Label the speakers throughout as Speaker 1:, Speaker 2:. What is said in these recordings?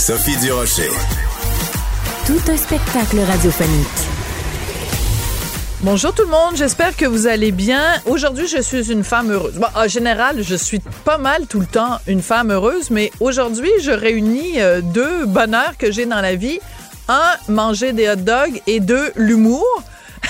Speaker 1: Sophie Durocher.
Speaker 2: Tout un spectacle radiophonique.
Speaker 3: Bonjour tout le monde, j'espère que vous allez bien. Aujourd'hui, je suis une femme heureuse. Bon, en général, je suis pas mal tout le temps une femme heureuse, mais aujourd'hui, je réunis euh, deux bonheurs que j'ai dans la vie. Un, manger des hot dogs et deux, l'humour.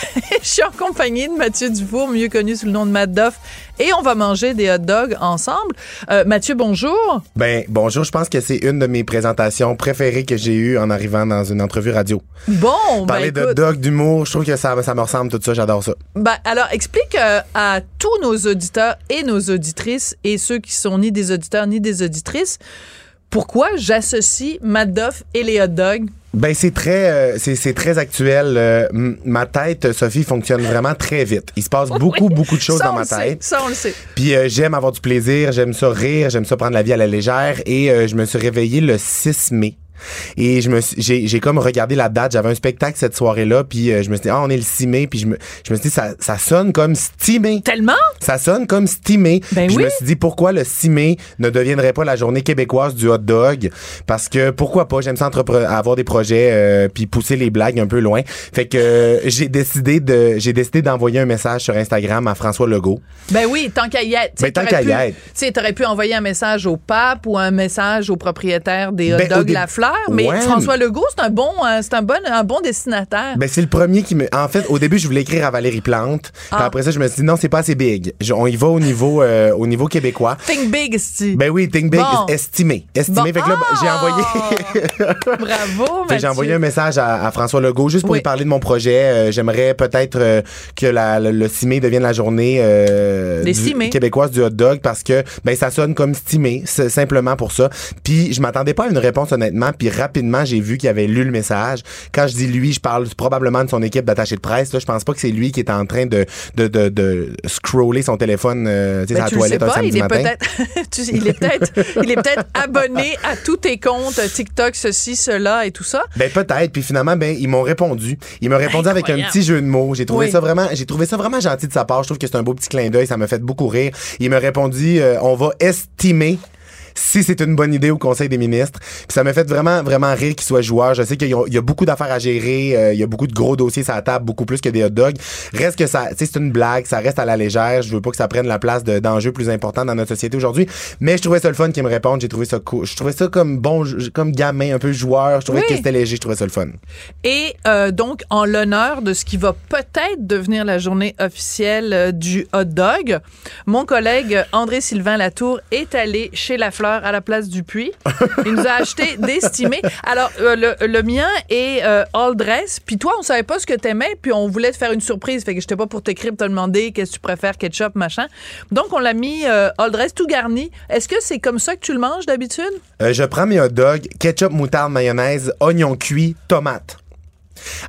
Speaker 3: je suis en compagnie de Mathieu Dufour, mieux connu sous le nom de Matt Doff, et on va manger des hot dogs ensemble. Euh, Mathieu, bonjour.
Speaker 4: Ben bonjour, je pense que c'est une de mes présentations préférées que j'ai eues en arrivant dans une entrevue radio.
Speaker 3: Bon,
Speaker 4: Parler
Speaker 3: ben,
Speaker 4: de dog, d'humour, je trouve que ça, ça me ressemble tout ça, j'adore ça.
Speaker 3: ben, alors, explique euh, à tous nos auditeurs et nos auditrices et ceux qui sont ni des auditeurs ni des auditrices pourquoi j'associe Matt Doff et les hot dogs.
Speaker 4: Ben c'est très euh, c'est c'est très actuel. Euh, ma tête, Sophie, fonctionne vraiment très vite. Il se passe beaucoup
Speaker 3: Oui,
Speaker 4: beaucoup de choses
Speaker 3: ça,
Speaker 4: dans ma
Speaker 3: sait,
Speaker 4: tête.
Speaker 3: Ça, on le sait.
Speaker 4: Puis euh, j'aime avoir du plaisir, j'aime ça rire, j'aime ça prendre la vie à la légère. Et euh, je me suis réveillé le 6 mai. Et je me j'ai comme regardé la date, j'avais un spectacle cette soirée-là, puis euh, je me suis dit ah on est le 6 mai, puis je me je me suis dit ça ça sonne comme stimé.
Speaker 3: Tellement?
Speaker 4: Ça sonne comme stimé.
Speaker 3: Ben oui.
Speaker 4: Je me suis dit pourquoi le 6 mai ne deviendrait pas la journée québécoise du hot dog? Parce que pourquoi pas? J'aime ça avoir des projets euh, puis pousser les blagues un peu loin. Fait que euh, j'ai décidé de j'ai décidé d'envoyer un message sur Instagram à François Legault.
Speaker 3: Ben oui, tant qu'à y être.
Speaker 4: Ben, tant qu'à y
Speaker 3: pu-
Speaker 4: être.
Speaker 3: Tu sais, t'aurais pu envoyer un message au pape ou un message au propriétaire des hot
Speaker 4: Ben,
Speaker 3: dogs La Mais
Speaker 4: Ouais.
Speaker 3: François Legault, c'est un bon, euh, c'est un bon, un bon destinataire.
Speaker 4: Ben c'est le premier qui me en fait au début je voulais écrire à Valérie Plante. Puis
Speaker 3: Ah.
Speaker 4: après ça je me suis dit non, c'est pas assez big. Je- on y va au niveau euh, au niveau québécois.
Speaker 3: Think big, esti.
Speaker 4: Ben oui, think big,
Speaker 3: Bon.
Speaker 4: estimé. Estimé.
Speaker 3: Bon.
Speaker 4: Fait que là, ben, j'ai
Speaker 3: Ah!
Speaker 4: envoyé
Speaker 3: Bravo,
Speaker 4: que
Speaker 3: Mathieu.
Speaker 4: J'ai envoyé un message à, à François Legault juste pour
Speaker 3: Oui.
Speaker 4: lui parler de mon projet. Euh, J'aimerais peut-être euh, que la, le, le 6 mai devienne la journée
Speaker 3: Des
Speaker 4: du-
Speaker 3: 6 mai.
Speaker 4: québécoise du hot dog parce que ben ça sonne comme stimé, simplement pour ça. Puis je m'attendais pas à une réponse honnêtement, puis rapidement j'ai vu qu'il avait lu le message. Quand je dis lui, je parle probablement de son équipe d'attachés de presse. Là, je pense pas que c'est lui qui est en train de de, de, de scroller son téléphone euh, tu sais,
Speaker 3: Ben,
Speaker 4: à
Speaker 3: tu
Speaker 4: la
Speaker 3: le sais
Speaker 4: toilette un
Speaker 3: pas,
Speaker 4: samedi
Speaker 3: il est
Speaker 4: matin.
Speaker 3: peut-être, tu sais, il est peut-être, il est peut-être abonné à tous tes comptes TikTok, ceci, cela et tout ça.
Speaker 4: Ben peut-être. Puis finalement, ben ils m'ont répondu. Ils m'ont répondu avec un petit jeu de mots. J'ai trouvé
Speaker 3: Oui.
Speaker 4: ça vraiment, j'ai trouvé ça vraiment gentil de sa part. Je trouve que c'est un beau petit clin d'œil. Ça m'a fait beaucoup rire. Il m'a répondu, euh, on va estimer. Si c'est une bonne idée au Conseil des ministres. Puis ça m'a fait vraiment, vraiment rire qu'il soit joueur. Je sais qu'il y a- il y a beaucoup d'affaires à gérer. euh, il y a beaucoup de gros dossiers sur la table, beaucoup plus que des hot dogs. Reste que ça, c'est une blague. Ça reste à la légère. Je veux pas que ça prenne la place de- d'enjeux plus importants dans notre société aujourd'hui. Mais je trouvais ça le fun qu'il me réponde. J'ai trouvé ça cool. Je trouvais ça comme bon, comme gamin, un peu joueur. Je trouvais
Speaker 3: Oui.
Speaker 4: que c'était léger. Je trouvais ça le fun.
Speaker 3: Et euh, donc, en l'honneur de ce qui va peut-être devenir la journée officielle euh, du hot dog, mon collègue André-Sylvain Latour est allé chez La Fleur à la place du puits. Il nous a acheté des stimés. Alors, euh, le, le mien est euh, all dress. Puis toi, on savait pas ce que t'aimais, puis on voulait te faire une surprise. Fait que j'étais pas pour t'écrire, te demander qu'est-ce que tu préfères, ketchup, machin. Donc, on l'a mis euh, all dress, tout garni. Est-ce que c'est comme ça que tu le manges d'habitude?
Speaker 4: Je prends mes hot dogs, ketchup, moutarde, mayonnaise, oignon cuit, tomate.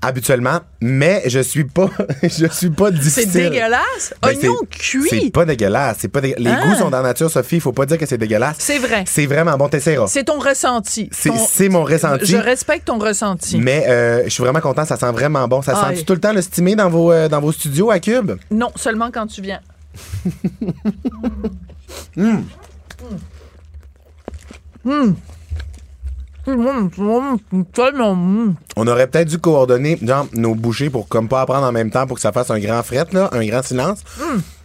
Speaker 4: Habituellement, mais je suis pas, je suis pas
Speaker 3: C'est
Speaker 4: difficile.
Speaker 3: dégueulasse.
Speaker 4: Ben,
Speaker 3: Oignon
Speaker 4: c'est-
Speaker 3: cuit.
Speaker 4: C'est pas dégueulasse. C'est pas Les
Speaker 3: Ah.
Speaker 4: goûts sont dans la nature, Sophie. Il faut pas dire que c'est dégueulasse.
Speaker 3: C'est vrai.
Speaker 4: C'est vraiment bon. T'essaieras.
Speaker 3: C'est ton ressenti.
Speaker 4: C'est
Speaker 3: Ton-
Speaker 4: c'est mon ressenti.
Speaker 3: Je respecte ton ressenti.
Speaker 4: Mais euh, je suis vraiment content. Ça sent vraiment bon. Ça
Speaker 3: Ah,
Speaker 4: sent tout le temps le stimé dans vos, euh, dans vos studios à Cube?
Speaker 3: Non, seulement quand tu viens.
Speaker 4: On aurait peut-être dû coordonner genre, nos bouchées pour comme pas apprendre en même temps pour que ça fasse un grand fret, là, un grand silence.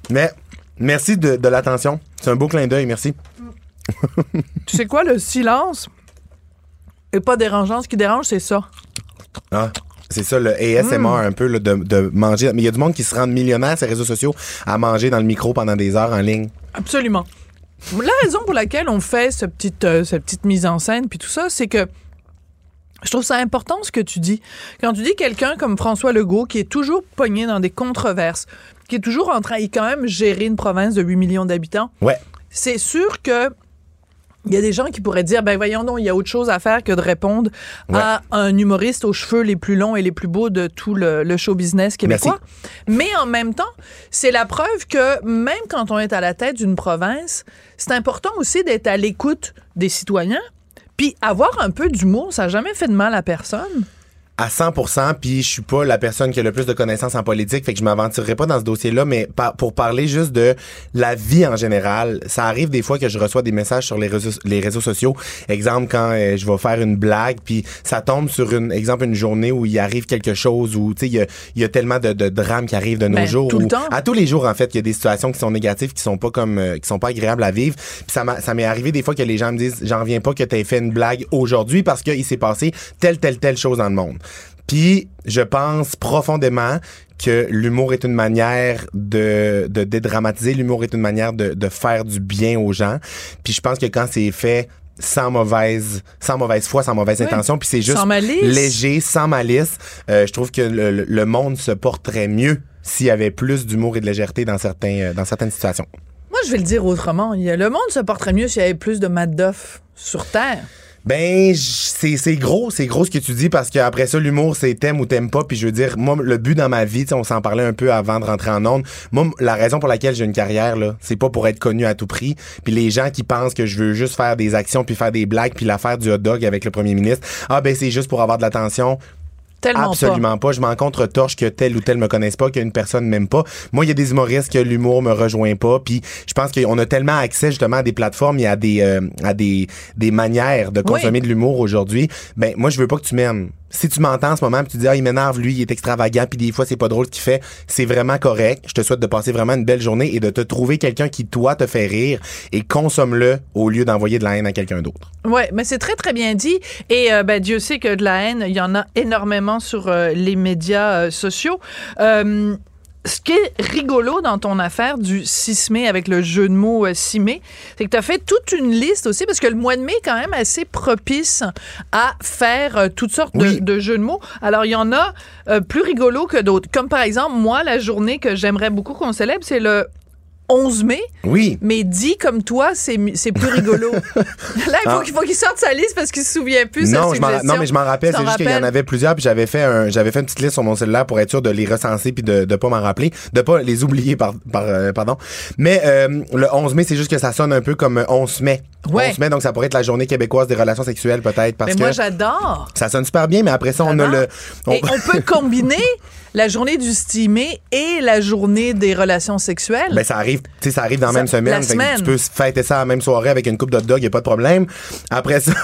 Speaker 4: Mais merci de, de l'attention. C'est un beau clin d'œil. Merci.
Speaker 3: Tu sais quoi, le silence est pas dérangeant. Ce qui dérange, c'est ça.
Speaker 4: Ah, c'est ça, le ASMR,
Speaker 3: Hmm.
Speaker 4: un peu, là, de, de manger. Mais il y a du monde qui se rend millionnaire sur les réseaux sociaux à manger dans le micro pendant des heures en ligne.
Speaker 3: Absolument. La raison pour laquelle on fait ce petite, euh, cette petite mise en scène puis tout ça, c'est que je trouve ça important ce que tu dis. Quand tu dis quelqu'un comme François Legault qui est toujours pogné dans des controverses, qui est toujours en train, il quand même gérer une province de 8 millions d'habitants,
Speaker 4: Ouais.
Speaker 3: c'est sûr que Il y a des gens qui pourraient dire, ben voyons donc, il y a autre chose à faire que de répondre à un humoriste aux cheveux les plus longs et les plus beaux de tout le, le show business québécois. Mais en même temps, c'est la preuve que même quand on est à la tête d'une province, c'est important aussi d'être à l'écoute des citoyens. Puis avoir un peu d'humour, ça n'a jamais fait de mal à personne
Speaker 4: à 100%, puis je suis pas la personne qui a le plus de connaissances en politique, fait que je m'aventurerai pas dans ce dossier-là, mais pour parler juste de la vie en général, ça arrive des fois que je reçois des messages sur les réseaux, les réseaux sociaux. Exemple, quand euh, je vais faire une blague, puis ça tombe sur une, exemple, une journée où il arrive quelque chose, où, tu sais, il y a, y a, tellement de, de drames qui arrivent de nos
Speaker 3: Ben,
Speaker 4: jours.
Speaker 3: tout le temps.
Speaker 4: À tous les jours, en fait, il y a des situations qui sont négatives, qui sont pas comme, euh, qui sont pas agréables à vivre. Puis ça ça m'est arrivé des fois que les gens me disent, j'en reviens pas que t'aies fait une blague aujourd'hui parce qu'il s'est passé telle, telle, telle chose dans le monde. Puis je pense profondément que l'humour est une manière de, de dédramatiser, l'humour est une manière de, de faire du bien aux gens. Puis je pense que quand c'est fait sans mauvaise sans mauvaise foi, sans mauvaise
Speaker 3: Oui.
Speaker 4: intention, puis c'est juste
Speaker 3: Sans
Speaker 4: léger, sans malice, euh, je trouve que le, monde se porterait mieux s'il y avait plus d'humour et de légèreté dans certains euh, dans certaines situations.
Speaker 3: Moi, je vais le dire autrement. Le monde se porterait mieux s'il y avait plus de Madoff sur Terre.
Speaker 4: Ben, c'est gros, c'est gros ce que tu dis parce qu'après ça, l'humour, c'est t'aimes ou t'aimes pas. Puis je veux dire, moi, le but dans ma vie, on s'en parlait un peu avant de rentrer en onde. Moi, la raison pour laquelle j'ai une carrière, là, c'est pas pour être connu à tout prix. Puis les gens qui pensent que je veux juste faire des actions puis faire des blagues puis l'affaire du hot dog avec le premier ministre, ah ben c'est juste pour avoir de l'attention.
Speaker 3: Tellement
Speaker 4: Absolument pas. Je m'en contre-torche que tel ou tel me connaisse pas, qu'une personne m'aime pas. Moi, il y a des humoristes que l'humour me rejoint pas. Puis je pense qu'on a tellement accès justement à des plateformes et à des euh, à des, des manières de consommer de l'humour aujourd'hui. Ben moi, je veux pas que tu m'aimes. Si tu m'entends en ce moment, puis tu dis ah il m'énerve lui, il est extravagant, puis des fois c'est pas drôle ce qu'il fait, c'est vraiment correct. Je te souhaite de passer vraiment une belle journée et de te trouver quelqu'un qui toi te fait rire et consomme-le au lieu d'envoyer de la haine à quelqu'un d'autre.
Speaker 3: Oui, mais c'est très, très bien dit. Et euh, ben, Dieu sait que de la haine, il y en a énormément sur euh, les médias euh, sociaux. Euh, ce qui est rigolo dans ton affaire du 6 mai avec le jeu de mots euh, 6 mai, c'est que tu as fait toute une liste aussi, parce que le mois de mai est quand même assez propice à faire toutes sortes de- jeux de mots. Alors, il y en a euh, plus rigolos que d'autres. Comme par exemple, moi, la journée que j'aimerais beaucoup qu'on célèbre, c'est le 11 mai.
Speaker 4: Oui.
Speaker 3: Mais dit comme toi, c'est plus rigolo. Là, il faut
Speaker 4: Ah.
Speaker 3: qu'il faut qu'il sorte sa liste parce qu'il se souvient plus. sa
Speaker 4: Non,
Speaker 3: suggestion.
Speaker 4: non, mais je m'en rappelle. C'est juste qu'il y en avait plusieurs, puis j'avais fait un, fait une petite liste sur mon cellulaire pour être sûr de les recenser puis de, de pas m'en rappeler, de pas les oublier, par, par euh, pardon. Mais euh, le 11 mai, c'est juste que ça sonne un peu comme 11 mai.
Speaker 3: Ouais.
Speaker 4: 11 mai, donc ça pourrait être la journée québécoise des relations sexuelles peut-être parce
Speaker 3: Mais moi, j'adore.
Speaker 4: ça sonne super bien, mais après ça, on a le. on-
Speaker 3: Et on peut combiner la journée du stimé et la journée des relations sexuelles.
Speaker 4: Ben, ça arrive, tu sais, ça arrive dans la même semaine.
Speaker 3: la semaine.
Speaker 4: Tu peux fêter ça la même soirée avec une coupe de dog, y a pas de problème. Après ça,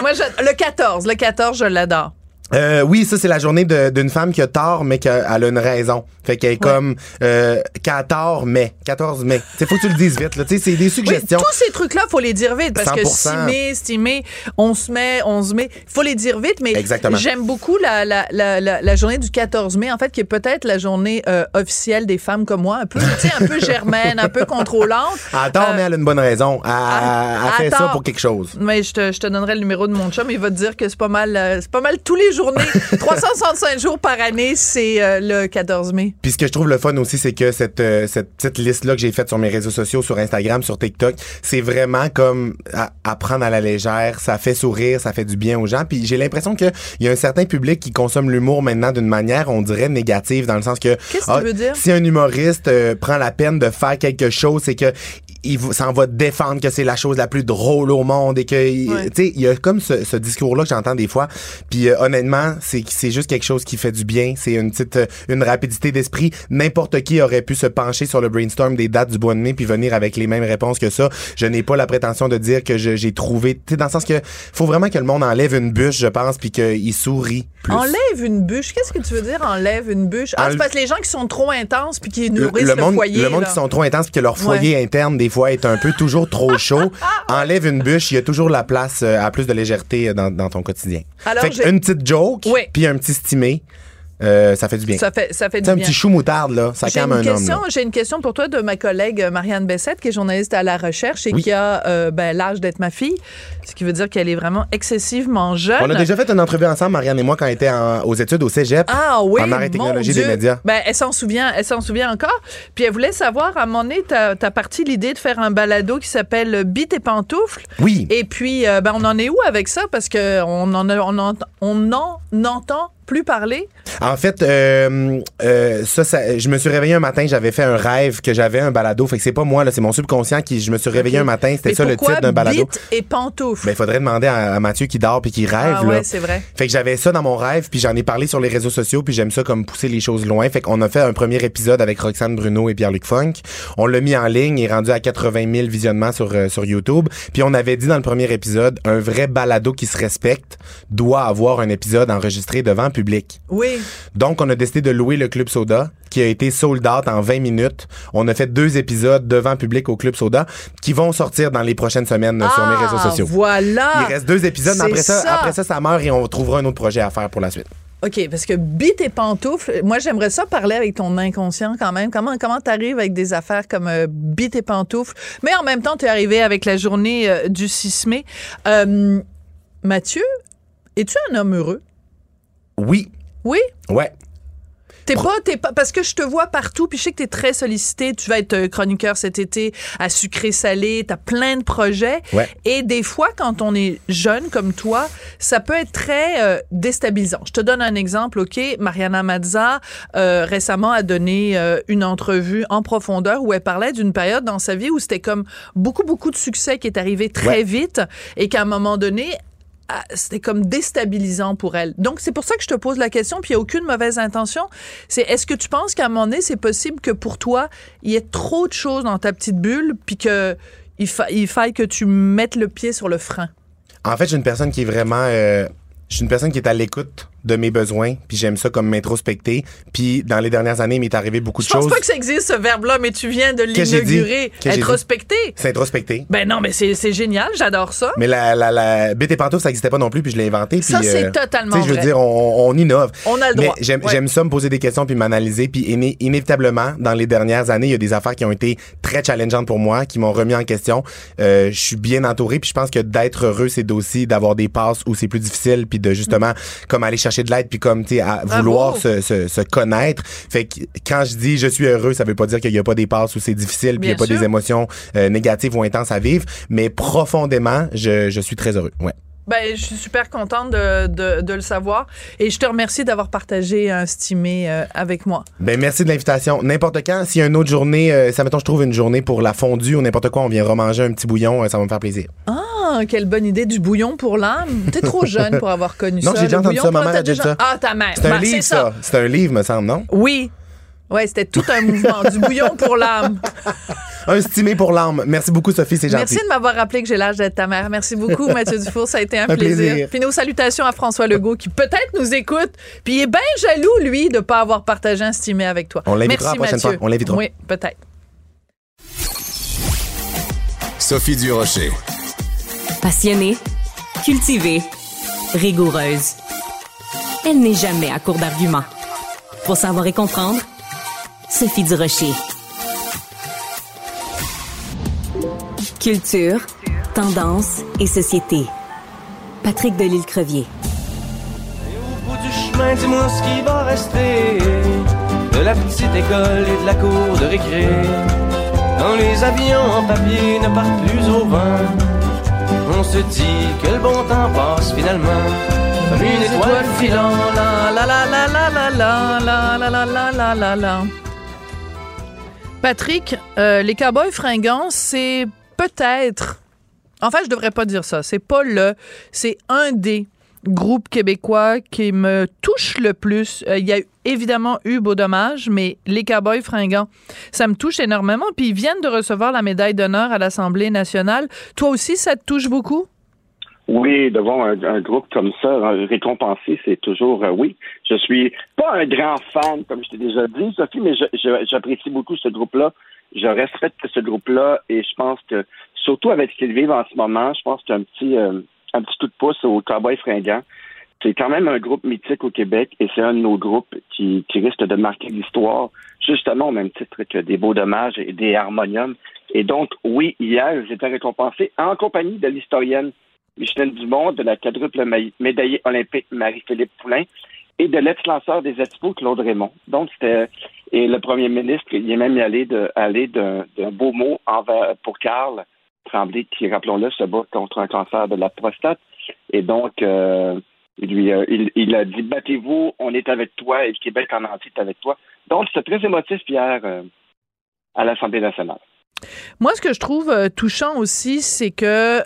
Speaker 3: Moi, je- le 14, le 14, je l'adore.
Speaker 4: Euh, oui, ça c'est la journée d'une femme qui a tort mais qu'elle a une raison. Fait qu'elle est comme euh, qui a tort mais 14 mai. Tu faut que tu le dises vite là. Tu sais, c'est des
Speaker 3: Oui,
Speaker 4: suggestions.
Speaker 3: tous ces trucs-là, faut les dire vite parce que
Speaker 4: 100%.
Speaker 3: 6 mai, stimé, 11 mai, 11 mai, faut les dire vite. Mais j'aime beaucoup la, la, la, la, journée du 14 mai, en fait, qui est peut-être la journée euh, officielle des femmes comme moi, un peu, tu sais, un peu germaine, un peu contrôlante.
Speaker 4: Tort
Speaker 3: Euh,
Speaker 4: mais elle a une bonne raison. Elle,
Speaker 3: à-
Speaker 4: elle fait ça pour quelque chose.
Speaker 3: Mais je te, je te donnerai le numéro de mon chum. Il va te dire que c'est pas mal, euh, c'est pas mal tous les journées. 365 jours par année, c'est euh, le 14 mai.
Speaker 4: Puis ce que je trouve le fun aussi, c'est que cette, euh, cette petite liste-là que j'ai faite sur mes réseaux sociaux, sur Instagram, sur TikTok, c'est vraiment comme à, à prendre à la légère. Ça fait sourire, ça fait du bien aux gens. Puis j'ai l'impression qu'il y a un certain public qui consomme l'humour maintenant d'une manière, on dirait, négative, dans le sens que...
Speaker 3: Qu'est-ce que
Speaker 4: ah,
Speaker 3: tu veux dire?
Speaker 4: Si un humoriste euh, prend la peine de faire quelque chose, c'est que il s'en va défendre que c'est la chose la plus drôle au monde et que
Speaker 3: Ouais.
Speaker 4: tu sais il y a comme ce, ce discours là que j'entends des fois puis euh, honnêtement c'est c'est juste quelque chose qui fait du bien c'est une petite euh, une rapidité d'esprit n'importe qui aurait pu se pencher sur le brainstorm des dates du mois de mai puis venir avec les mêmes réponses que ça je n'ai pas la prétention de dire que j'ai trouvé tu sais dans le sens que faut vraiment que le monde enlève une bûche je pense puis qu'il sourit plus
Speaker 3: Enlève une bûche. Qu'est-ce que tu veux dire, enlève une bûche? Ah,
Speaker 4: Enlève-
Speaker 3: c'est parce que les gens qui sont trop intenses puis qui nourrissent
Speaker 4: le
Speaker 3: le,
Speaker 4: monde,
Speaker 3: foyer.
Speaker 4: le monde
Speaker 3: là.
Speaker 4: qui sont trop intenses puis que leur foyer interne des fois est un peu toujours trop chaud, enlève une bûche, il y a toujours la place euh, à plus de légèreté euh, dans, dans ton quotidien.
Speaker 3: Alors,
Speaker 4: fait une petite joke,
Speaker 3: Oui.
Speaker 4: puis un petit stimé, euh, ça fait du bien.
Speaker 3: Ça fait, ça fait du
Speaker 4: un
Speaker 3: bien.
Speaker 4: petit chou moutarde, là, ça
Speaker 3: J'ai
Speaker 4: calme
Speaker 3: une,
Speaker 4: un
Speaker 3: question,
Speaker 4: homme.
Speaker 3: j'ai une question pour toi de ma collègue euh, Marianne Bessette, qui est journaliste à la recherche et
Speaker 4: Oui.
Speaker 3: qui a euh, ben, l'âge d'être ma fille, ce qui veut dire qu'elle est vraiment excessivement jeune.
Speaker 4: On a déjà fait une entrevue ensemble, Marianne et moi, quand on était en- aux études au cégep.
Speaker 3: Ah oui,
Speaker 4: En et technologie
Speaker 3: Dieu.
Speaker 4: des médias.
Speaker 3: Ben, elle s'en souvient, elle s'en souvient encore. Puis elle voulait savoir, à un moment donné, t'as as parti l'idée de faire un balado qui s'appelle Bite et pantoufles.
Speaker 4: Oui.
Speaker 3: Et puis, euh, ben, on en est où avec ça? Parce que on en, a- on en, on en entend plus parler?
Speaker 4: En fait, euh, euh, ça, ça- je me suis réveillé un matin, j'avais fait un rêve que j'avais un balado. Fait que c'est pas moi, là, c'est mon subconscient qui. Je me suis réveillé un matin, c'était ça le titre d'un balado.
Speaker 3: Bite et pantoufles?
Speaker 4: Ben, il faudrait demander à, à Mathieu qui dort puis qui rêve.
Speaker 3: ah
Speaker 4: là.
Speaker 3: ouais, c'est vrai.
Speaker 4: Fait que j'avais ça dans mon rêve, puis j'en ai parlé sur les réseaux sociaux, puis j'aime ça comme pousser les choses loin. Fait qu'on a fait un premier épisode avec Roxane Bruno et Pierre-Luc Funk. On l'a mis en ligne, il est rendu à 80 000 visionnements sur, euh, sur YouTube. Puis on avait dit dans le premier épisode, un vrai balado qui se respecte doit avoir un épisode enregistré devant public.
Speaker 3: Oui.
Speaker 4: Donc, on a décidé de louer le Club Soda, qui a été sold out en 20 minutes. On a fait deux épisodes devant public au Club Soda, qui vont sortir dans les prochaines semaines euh, sur mes réseaux
Speaker 3: Ah,
Speaker 4: sociaux.
Speaker 3: Voilà.
Speaker 4: Il reste deux épisodes, mais après ça,
Speaker 3: ça.
Speaker 4: après ça, ça meurt et on trouvera un autre projet à faire pour la suite.
Speaker 3: OK, parce que bite et pantoufles, moi j'aimerais ça parler avec ton inconscient quand même. Comment comment t'arrives avec des affaires comme euh, bite et pantoufles, mais en même temps t'es arrivé avec la journée euh, du 6 mai. Euh, Mathieu, es-tu un homme heureux?
Speaker 4: Oui,
Speaker 3: Oui?
Speaker 4: ouais.
Speaker 3: T'es pas, t'es pas, parce que je te vois partout, puis je sais que t'es très sollicité. Tu vas être euh, chroniqueur cet été à sucré-salé, t'as plein de projets.
Speaker 4: Ouais.
Speaker 3: Et des fois, quand on est jeune comme toi, ça peut être très euh, déstabilisant. Je te donne un exemple, OK? Mariana Mazza, euh, récemment, a donné euh, une entrevue en profondeur où elle parlait d'une période dans sa vie où c'était comme beaucoup, beaucoup de succès qui est arrivé très
Speaker 4: Ouais.
Speaker 3: vite et qu'à un moment donné, c'était comme déstabilisant pour elle. Donc, c'est pour ça que je te pose la question, puis il n'y a aucune mauvaise intention. C'est est-ce que tu penses qu'à un moment donné, c'est possible que pour toi, il y ait trop de choses dans ta petite bulle, puis que il, fa- il faille que tu mettes le pied sur le frein?
Speaker 4: En fait, suis une personne qui est vraiment. euh, je suis une personne qui est à l'écoute de mes besoins, puis j'aime ça comme m'introspecter. Puis dans les dernières années, il m'est arrivé beaucoup de
Speaker 3: Je pense
Speaker 4: choses.
Speaker 3: pas que ça existe, ce verbe-là, mais tu viens de l'inaugurer.
Speaker 4: J'ai dit?
Speaker 3: Introspecter. Ben non, mais c'est c'est génial, j'adore ça.
Speaker 4: Mais la, la, la bête et ça n'existait pas non plus, puis je l'ai inventé.
Speaker 3: Ça, c'est
Speaker 4: euh,
Speaker 3: totalement
Speaker 4: tu sais, Je veux
Speaker 3: vrai.
Speaker 4: dire, on, on innove.
Speaker 3: On a le droit.
Speaker 4: j'aime
Speaker 3: Ouais.
Speaker 4: ça me poser des questions puis m'analyser. Puis iné- inévitablement, dans les dernières années, il y a des affaires qui ont été très challengeantes pour moi, qui m'ont remis en question. Euh, je suis bien entouré, puis je pense que d'être heureux, c'est aussi d'avoir des passes où c'est plus difficile, puis de justement comme aller chercher de l'aide, puis comme tu à vouloir se, se, se connaître. Fait que quand je dis je suis heureux, ça veut pas dire qu'il y a pas des passes où c'est difficile, puis il y a pas
Speaker 3: sûr.
Speaker 4: des émotions euh, négatives ou intenses à vivre, mais profondément, je, je suis très heureux. Ouais.
Speaker 3: Ben, je suis super contente de, de, de le savoir. Et je te remercie d'avoir partagé un stimé euh, avec moi.
Speaker 4: Ben merci de l'invitation. N'importe quand, s'il y a une autre journée, euh, ça mettons je trouve une journée pour la fondue ou n'importe quoi, on vient remanger un petit bouillon, euh, ça va me faire plaisir.
Speaker 3: Ah, quelle bonne idée du bouillon pour l'âme. T'es trop jeune pour avoir connu
Speaker 4: Non,
Speaker 3: ça.
Speaker 4: j'ai déjà entendu ça, ma mère a déjà dit ça.
Speaker 3: Ah, ta mère.
Speaker 4: C'est un
Speaker 3: Ben,
Speaker 4: livre ça. C'est un livre me semble, non?
Speaker 3: Oui. Ouais, c'était tout un mouvement. Du bouillon pour l'âme.
Speaker 4: Un stimé pour l'âme. Merci beaucoup Sophie, c'est gentil.
Speaker 3: Merci de m'avoir rappelé que j'ai l'âge d'être ta mère. Merci beaucoup, Mathieu Dufour. Ça a été un,
Speaker 4: Un
Speaker 3: plaisir.
Speaker 4: plaisir.
Speaker 3: Puis nos salutations à François Legault qui peut-être nous écoute. Puis il est bien jaloux, lui, de ne pas avoir partagé un stimé avec toi.
Speaker 4: On l'invitera la prochaine
Speaker 3: Mathieu.
Speaker 4: fois. On l'invitera.
Speaker 3: Oui, peut-être.
Speaker 1: Sophie Durocher.
Speaker 2: Passionnée, cultivée, rigoureuse. Elle n'est jamais à court d'arguments. Pour savoir et comprendre, Sophie Durocher. Culture, tendance et société. Patrick Delisle-Crevier.
Speaker 5: Au bout du chemin, dis-moi ce qui va rester de la petite école et de la cour de récré. Quand les avions en papier ne partent plus au vent, on se dit que le bon temps passe finalement comme une étoile
Speaker 3: la la la la la la la la la la la la la. Patrick, euh, les Cowboys fringants, c'est peut-être. Enfin, je devrais pas dire ça. C'est pas le. C'est un des groupes québécois qui me touche le plus. Euh, Il y a évidemment eu Beau Dommage, mais les Cowboys fringants, ça me touche énormément. Puis ils viennent de recevoir la médaille d'honneur à l'Assemblée nationale. Toi aussi, ça te touche beaucoup?
Speaker 6: Oui, de voir un, un groupe comme ça euh, récompensé, c'est toujours euh, oui. Je suis pas un grand fan, comme je t'ai déjà dit, Sophie, mais j'apprécie beaucoup ce groupe-là. Je respecte ce groupe-là et je pense que, surtout avec ce qu'ils vivent en ce moment, je pense qu'il y a un petit, un petit coup de pouce au cowboy fringant. c'est quand même un groupe mythique au Québec et c'est un de nos groupes qui, risque de marquer l'histoire, justement au même titre que des Beaux Dommages et des Harmoniums. Et donc, oui, hier, j'étais récompensé en compagnie de l'historienne Micheline Dumont, de la quadruple médaillée olympique Marie-Philippe Poulain et de l'ex-lanceur des Expos, Claude Raymond. Donc, c'était et le premier ministre, il est même allé d'un beau mot envers pour Carl Tremblay, qui, rappelons-le, se bat contre un cancer de la prostate. Et donc, euh, lui, euh, il, a dit battez-vous, on est avec toi et le Québec en entier est avec toi. Donc, c'est très émotif hier euh, à l'Assemblée nationale.
Speaker 3: Moi, ce que je trouve touchant aussi, c'est que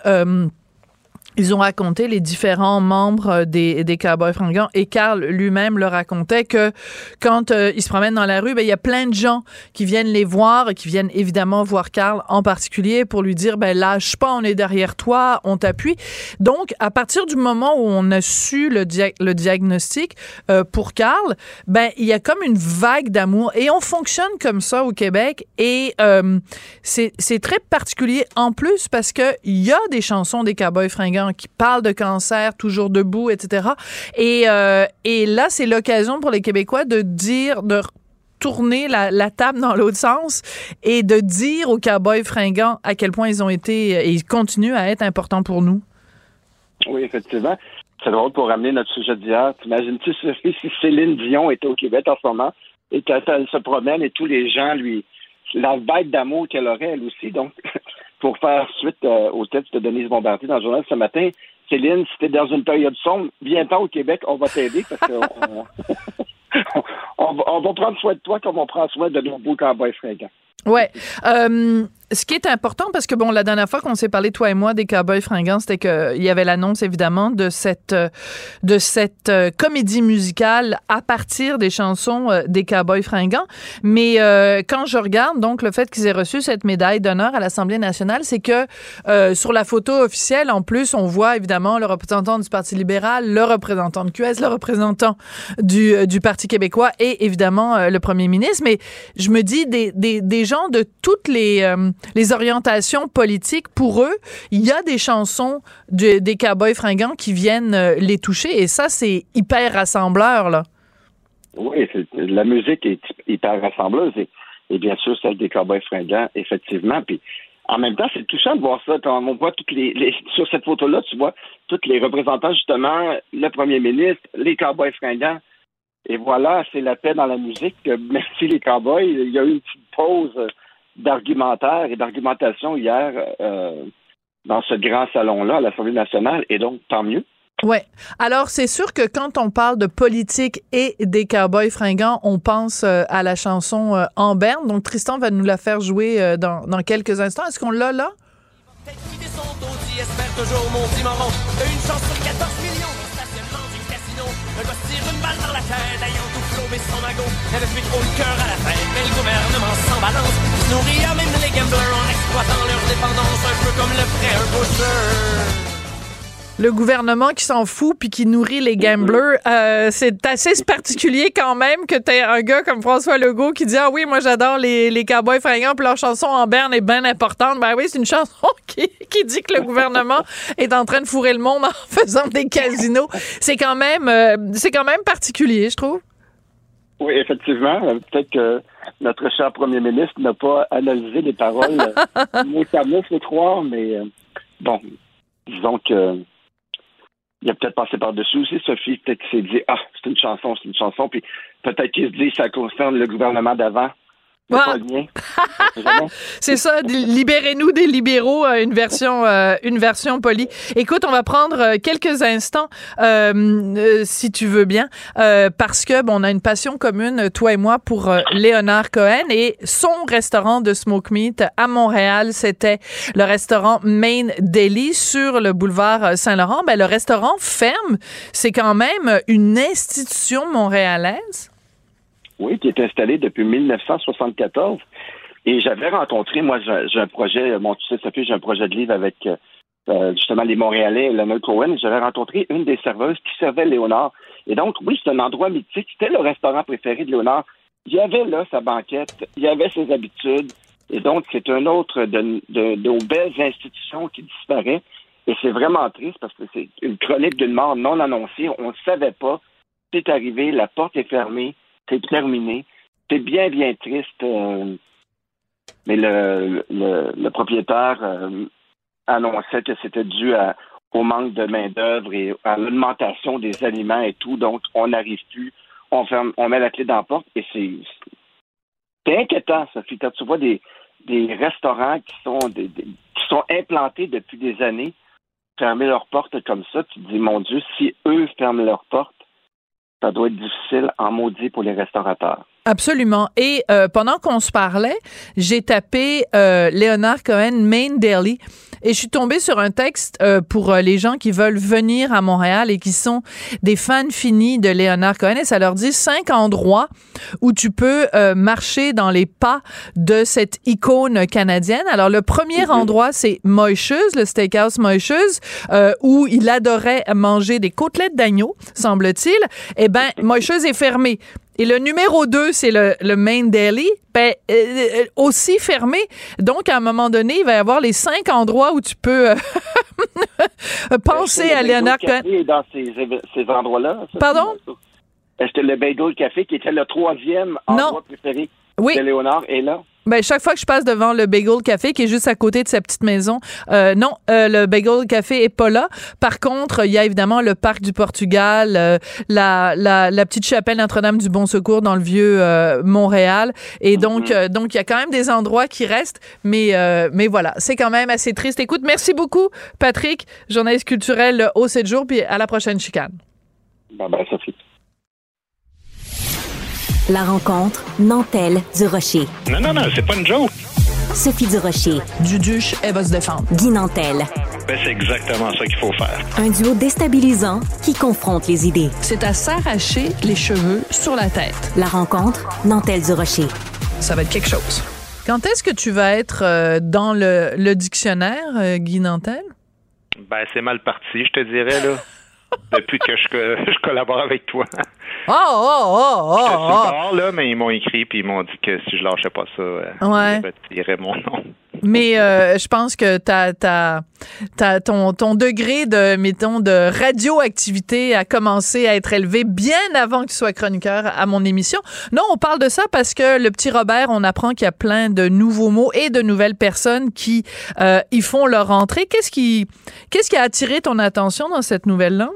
Speaker 3: ils ont raconté les différents membres euh, des, des Cowboys fringants et Carl lui-même le racontait que quand euh, ils se promènent dans la rue, ben, il y a plein de gens qui viennent les voir, qui viennent évidemment voir Carl en particulier pour lui dire ben lâche pas, on est derrière toi, on t'appuie. Donc à partir du moment où on a su le, le diagnostic euh, pour Carl, ben il y a comme une vague d'amour et on fonctionne comme ça au Québec et c'est très particulier en plus parce que il y a des chansons des Cowboys fringants qui parle de cancer, toujours debout, etc. Et, euh, et là, c'est l'occasion pour les Québécois de dire, de tourner la, table dans l'autre sens et de dire aux cowboys fringants à quel point ils ont été et ils continuent à être importants pour nous.
Speaker 6: Oui, effectivement. C'est drôle pour ramener notre sujet d'hier. T'imagines-tu, si Céline Dion était au Québec en ce moment et qu'elle se promène et tous les gens lui. La bête d'amour qu'elle aurait, elle aussi. Donc, pour faire suite euh, au texte de Denise Bombardier dans le journal ce matin. Céline, si t'es dans une période sombre, viens-t'en au Québec, on va t'aider parce qu'on on, on, va prendre soin de toi comme on prend soin de nos beaux cowboys fringants.
Speaker 3: Ouais. Euh, ce qui est important, parce que bon, la dernière fois qu'on s'est parlé, toi et moi, des Cowboys fringants, c'était qu'il y avait l'annonce, évidemment, de cette, euh, de cette euh, comédie musicale à partir des chansons euh, des Cowboys fringants. Mais quand je regarde, donc, le fait qu'ils aient reçu cette médaille d'honneur à l'Assemblée nationale, c'est que sur la photo officielle, en plus, on voit évidemment le représentant du Parti libéral, le représentant de QS, le représentant du, du Parti québécois et évidemment le premier ministre. Mais je me dis, des, des, des gens de toutes les les orientations politiques, pour eux, il y a des chansons des Cowboys fringants qui viennent euh, les toucher et ça, c'est hyper rassembleur, là.
Speaker 6: Oui, la musique est hyper rassembleuse et, bien sûr celle des Cowboys fringants, effectivement. Puis en même temps, c'est touchant de voir ça. On voit toutes les, sur cette photo-là, tu vois tous les représentants, justement, le premier ministre, les Cowboys fringants. Et voilà, c'est la paix dans la musique. Merci les Cowboys. Il y a eu une petite pause d'argumentaire et d'argumentation hier euh, dans ce grand salon-là à l'Assemblée nationale, et donc tant mieux.
Speaker 3: Ouais. Alors, c'est sûr que quand on parle de politique et des cowboys fringants, on pense euh, à la chanson euh, En Berne. Donc, Tristan va nous la faire jouer dans, dans quelques instants. Est-ce qu'on l'a là? toujours mon Une chance sur 14 millions stationnement du casino. Un gosse tire une balle dans la tête, ayant tout flobé son magot. Elle a trop le cœur à la fête, mais le gouvernement s'en balance nourrir même les gamblers en exploitant leur dépendance, un peu comme le ferait un butcher. Le gouvernement qui s'en fout puis qui nourrit les gamblers, euh, c'est assez particulier quand même que t'aies un gars comme François Legault qui dit ah oui moi j'adore les, les cowboys fringants puis leur chanson en berne est bien importante. Ben oui c'est une chanson qui, qui dit que le gouvernement est en train de fourrer le monde en faisant des casinos. C'est quand même euh, c'est quand même particulier je trouve.
Speaker 6: Oui, effectivement. Peut-être que notre cher premier ministre n'a pas analysé les paroles mot à mot, faut croire, mais euh, bon, disons que il a peut-être passé par-dessus aussi, Sophie. Peut-être qu'il s'est dit Ah, c'est une chanson, c'est une chanson. Puis peut-être qu'il se dit ça concerne le gouvernement d'avant.
Speaker 3: c'est ça, libérez-nous des libéraux, euh, une version, euh, une version polie. Écoute, on va prendre euh, quelques instants, si tu veux bien, parce que bon, on a une passion commune, toi et moi, pour Léonard Cohen et son restaurant de smoke meat à Montréal, c'était le restaurant Main Deli sur le boulevard Saint-Laurent. Ben, le restaurant ferme, c'est quand même une institution montréalaise.
Speaker 6: Oui, qui est installé depuis 1974. Et j'avais rencontré, moi, j'ai un projet, bon, tu sais, Sophie, j'ai un projet de livre avec euh, justement les Montréalais, Leonard Cohen. J'avais rencontré une des serveuses qui servait Léonard. Et donc, oui, c'est un endroit mythique. C'était le restaurant préféré de Léonard. Il y avait là sa banquette, il y avait ses habitudes. Et donc, c'est un autre de, nos belles institutions qui disparaît. Et c'est vraiment triste parce que c'est une chronique d'une mort non annoncée. On ne savait pas. C'est arrivé, la porte est fermée, c'est terminé. C'est bien, bien triste. euh, mais le, le, propriétaire euh, annonçait que c'était dû au manque de main-d'œuvre et à l'augmentation des aliments et tout. Donc, on n'arrive plus. On, ferme, on met la clé dans la porte et c'est c'est inquiétant, Sophie. Quand tu vois des, des restaurants qui sont, des- qui sont implantés depuis des années fermer leurs portes comme ça, tu te dis, mon Dieu, si eux ferment leurs portes, ça doit être difficile en maudit pour les restaurateurs.
Speaker 3: Absolument. Et euh, pendant qu'on se parlait, j'ai tapé euh, Léonard Cohen Main Daily et je suis tombée sur un texte euh, pour euh, les gens qui veulent venir à Montréal et qui sont des fans finis de Léonard Cohen et ça leur dit cinq endroits où tu peux euh, marcher dans les pas de cette icône canadienne. Alors le premier endroit c'est Moishes, le steakhouse Moishes euh, où il adorait manger des côtelettes d'agneau, semble-t-il. Eh ben Moishes est fermé. Et le numéro 2, c'est le, le Main Daily, ben, euh, euh, aussi fermé. Donc, à un moment donné, il va y avoir les cinq endroits où tu peux euh, penser
Speaker 6: Est-ce que
Speaker 3: à
Speaker 6: le
Speaker 3: Léonard
Speaker 6: Bagel
Speaker 3: Cohen.
Speaker 6: Dans ces, endroits-là?
Speaker 3: Pardon?
Speaker 6: Est-ce que le Bagel Café, qui était le troisième endroit préféré
Speaker 3: Oui.
Speaker 6: de Léonard, est là?
Speaker 3: Ben, chaque fois que je passe devant le Bagel Café, qui est juste à côté de sa petite maison, euh, non, euh, le Bagel Café est pas là. Par contre, il y a évidemment le parc du Portugal, euh, la, la, la petite chapelle Notre-Dame du Bon Secours dans le vieux euh, Montréal. Et donc, euh, donc il y a quand même des endroits qui restent, mais euh, mais voilà, c'est quand même assez triste. Écoute, merci beaucoup, Patrick, journaliste culturel au 7 jours, puis à la prochaine chicane.
Speaker 6: Ben, ben, Sophie.
Speaker 2: La rencontre Nantel du Rocher.
Speaker 7: Non, non, non, c'est pas une joke.
Speaker 2: Sophie du Rocher,
Speaker 3: Duduche, elle va se défendre.
Speaker 2: Guy Nantel.
Speaker 7: Ben, c'est exactement ça qu'il faut faire.
Speaker 2: Un duo déstabilisant qui confronte les idées.
Speaker 3: C'est à s'arracher les cheveux sur la tête.
Speaker 2: La rencontre Nantel du Rocher.
Speaker 3: Ça va être quelque chose. Quand est-ce que tu vas être euh, dans le, le dictionnaire, euh, Guy Nantel?
Speaker 7: Ben, c'est mal parti, je te dirais, là. Depuis que je, je collabore avec toi.
Speaker 3: Oh, oh, oh, oh,
Speaker 7: le
Speaker 3: oh.
Speaker 7: bord, là, mais ils m'ont écrit puis ils m'ont dit que si je lâchais pas ça, euh,
Speaker 3: Ouais.
Speaker 7: ils retiraient mon nom.
Speaker 3: Mais euh, je pense que t'as, t'as, t'as ton, ton degré de, mettons, de radioactivité a commencé à être élevé bien avant que tu sois chroniqueur à mon émission. Non, on parle de ça parce que le petit Robert, on apprend qu'il y a plein de nouveaux mots et de nouvelles personnes qui euh, y font leur entrée. Qu'est-ce qui, qu'est-ce qui a attiré ton attention dans cette nouvelle-là?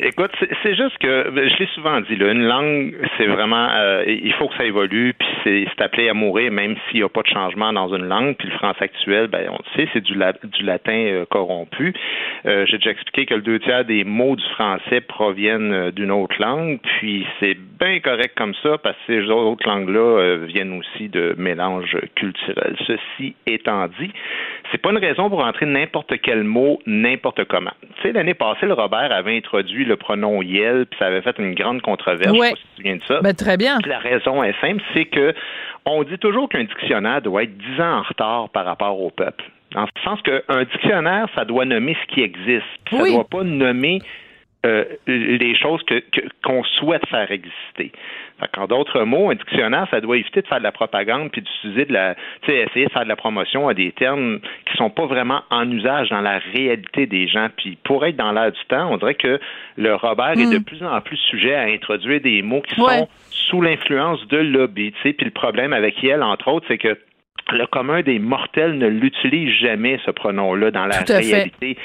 Speaker 7: Écoute, c'est juste que je l'ai souvent dit, là, une langue, c'est vraiment euh, il faut que ça évolue, puis c'est appelé à mourir, même s'il n'y a pas de changement dans une langue. Puis le français actuel, ben on le sait, c'est du, la- du latin euh, corrompu. Euh, J'ai déjà expliqué que le deux tiers des mots du français proviennent d'une autre langue, puis c'est bien correct comme ça parce que ces autres langues-là viennent aussi de mélanges culturels. Ceci étant dit, c'est pas une raison pour entrer n'importe quel mot n'importe comment. Tu sais, l'année passée, le Robert avait introduit le pronom Yel, puis ça avait fait une grande controverse.
Speaker 3: Ouais.
Speaker 7: Je sais pas si tu te souviens de ça.
Speaker 3: Ben, très bien.
Speaker 7: La raison est simple, c'est que on dit toujours qu'un dictionnaire doit être dix ans en retard par rapport au peuple. Dans le sens qu'un dictionnaire, ça doit nommer ce qui existe. Ça
Speaker 3: Oui.
Speaker 7: ne doit pas nommer euh, les choses que- que- qu'on souhaite faire exister. Fait en d'autres mots, un dictionnaire, ça doit éviter de faire de la propagande puis d'utiliser de la, tu sais, essayer de faire de la promotion à des termes qui sont pas vraiment en usage dans la réalité des gens. Puis pour être dans l'air du temps, on dirait que le Robert est de plus en plus sujet à introduire des mots qui
Speaker 3: Ouais.
Speaker 7: sont sous l'influence de lobby. Tu sais, puis le problème avec Yel, entre autres, c'est que le commun des mortels ne l'utilise jamais, ce pronom-là, dans la réalité.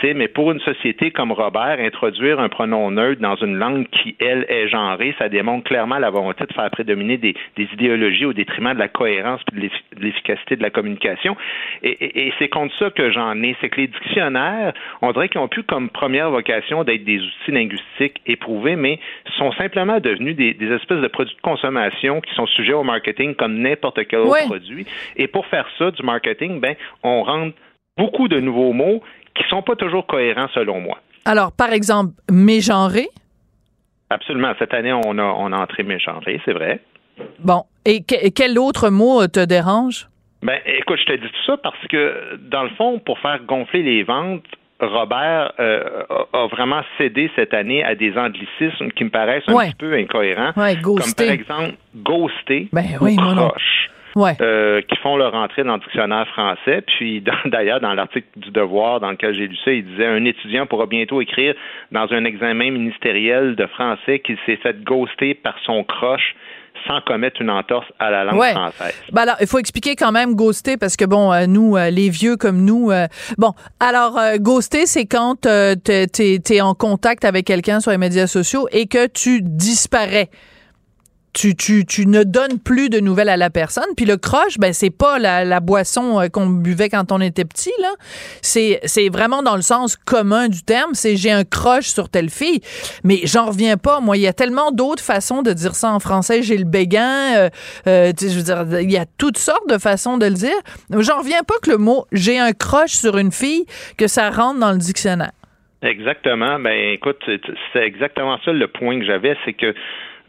Speaker 7: Tu sais, mais pour une société comme Robert, introduire un pronom neutre dans une langue qui, elle, est genrée, ça démontre clairement la volonté de faire prédominer des, des idéologies au détriment de la cohérence et de l'effi- de l'efficacité de la communication. Et, et- et c'est contre ça que j'en ai. C'est que les dictionnaires, on dirait qu'ils ont plus comme première vocation d'être des outils linguistiques éprouvés, mais sont simplement devenus des, des espèces de produits de consommation qui sont sujets au marketing comme n'importe quel autre produit. Et pour faire ça, du marketing, ben, on rentre beaucoup de nouveaux mots qui sont pas toujours cohérents selon moi.
Speaker 3: Alors, par exemple, mégenré.
Speaker 7: Absolument. Cette année, on a, on a entré méchanré, c'est vrai.
Speaker 3: Bon. Et que- quel autre mot euh, te dérange?
Speaker 7: Ben, écoute, je te dis tout ça parce que, dans le fond, pour faire gonfler les ventes, Robert euh, a, vraiment cédé cette année à des anglicismes qui me paraissent un
Speaker 3: Ouais.
Speaker 7: petit peu incohérents.
Speaker 3: Ouais,
Speaker 7: Comme par exemple, ghoster
Speaker 3: Ben
Speaker 7: ou
Speaker 3: oui,
Speaker 7: croche.
Speaker 3: Ouais.
Speaker 7: euh, qui font leur entrée dans le dictionnaire français. Puis d'ailleurs, dans l'article du Devoir dans lequel j'ai lu ça, il disait un étudiant pourra bientôt écrire dans un examen ministériel de français qu'il s'est fait ghoster par son croche sans commettre une entorse à la langue
Speaker 3: Ouais.
Speaker 7: française.
Speaker 3: Ben alors, il faut expliquer quand même ghoster parce que bon, euh, nous, euh, les vieux comme nous, euh, bon, alors ghoster, c'est quand euh, t'es t'es en contact avec quelqu'un sur les médias sociaux et que tu disparais. Tu, ne donnes plus de nouvelles à la personne. Puis le croche, ben c'est pas la, la boisson euh, qu'on buvait quand on était petit là. C'est c'est vraiment dans le sens commun du terme. C'est j'ai un croche sur telle fille. Mais j'en reviens pas. Moi, il y a tellement d'autres façons de dire ça en français. J'ai le béguin. euh, euh, veux dire, il y a toutes sortes de façons de le dire. J'en reviens pas que le mot j'ai un croche sur une fille que ça rentre dans le dictionnaire.
Speaker 7: Exactement. Ben écoute, c'est exactement ça le point que j'avais, c'est que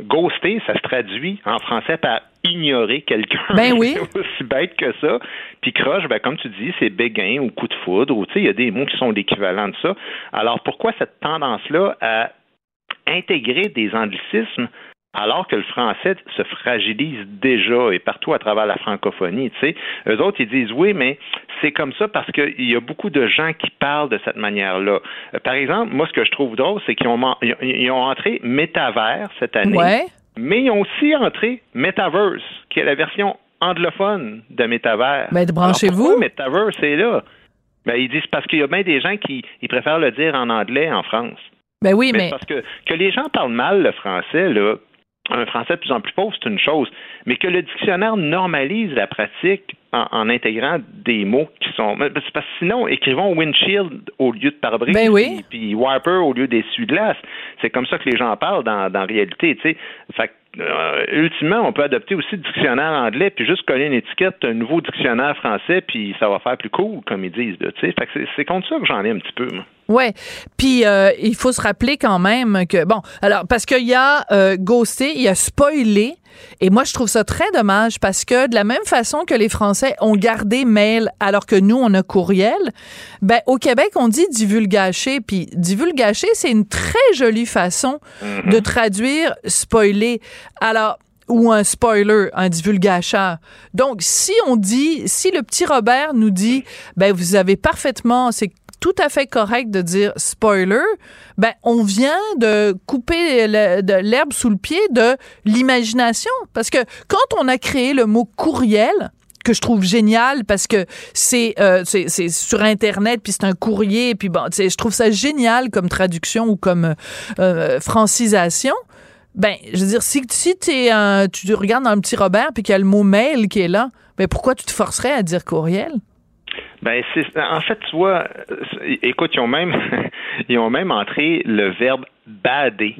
Speaker 7: ghoster, ça se traduit en français par ignorer quelqu'un.
Speaker 3: Ben oui.
Speaker 7: C'est aussi bête que ça. Puis croche, ben comme tu dis, c'est béguin ou coup de foudre, ou tu sais, il y a des mots qui sont l'équivalent de ça. Alors pourquoi cette tendance-là à intégrer des anglicismes alors que le français se fragilise déjà et partout à travers la francophonie, tu sais. Eux autres, ils disent oui, mais c'est comme ça parce qu'il y a beaucoup de gens qui parlent de cette manière-là. Euh, Par exemple, moi, ce que je trouve drôle, c'est qu'ils ont, ils entré métavers cette année,
Speaker 3: Ouais.
Speaker 7: mais ils ont aussi entré Metaverse, qui est la version anglophone de métavers.
Speaker 3: Ben, branchez-vous.
Speaker 7: Metaverse est là? Ben, ils disent parce qu'il y a bien des gens qui ils préfèrent le dire en anglais en France.
Speaker 3: Ben oui,
Speaker 7: Mais
Speaker 3: mais
Speaker 7: c'est parce que, que les gens parlent mal le français, là, un français de plus en plus pauvre, c'est une chose. Mais que le dictionnaire normalise la pratique en, en intégrant des mots qui sont. parce que sinon, écrivons windshield au lieu de pare-brise,
Speaker 3: Ben oui.
Speaker 7: puis, puis wiper au lieu d'essuie-glace. C'est comme ça que les gens parlent dans, dans la réalité, tu sais. Fait euh, ultimement, on peut adopter aussi le dictionnaire anglais, puis juste coller une étiquette, un nouveau dictionnaire français, puis ça va faire plus cool, comme ils disent, là, tu sais. Fait que c'est- c'est contre ça que j'en ai un petit peu, moi.
Speaker 3: Ouais. Puis euh, il faut se rappeler quand même que bon, alors parce qu'il y a euh, ghosté, il y a spoilé. Et moi, je trouve ça très dommage parce que de la même façon que les Français ont gardé mail alors que nous, on a courriel, ben au Québec, on dit divulgacher. Puis divulgacher, c'est une très jolie façon de traduire spoiler. Alors, ou un spoiler, un divulgacheur. Donc, si on dit, si le petit Robert nous dit, ben vous avez parfaitement, c'est tout à fait correct de dire spoiler, ben on vient de couper l'herbe sous le pied de l'imagination parce que quand on a créé le mot courriel que je trouve génial parce que c'est euh, c'est sur internet puis c'est un courrier puis bon je trouve ça génial comme traduction ou comme euh, francisation ben, je veux dire, si, si t'es un, tu regardes dans le petit Robert puis qu'il y a le mot mail qui est là, ben pourquoi tu te forcerais à dire courriel?
Speaker 7: Ben, en fait, tu vois, écoute, ils ont même, ils ont même entré le verbe bader.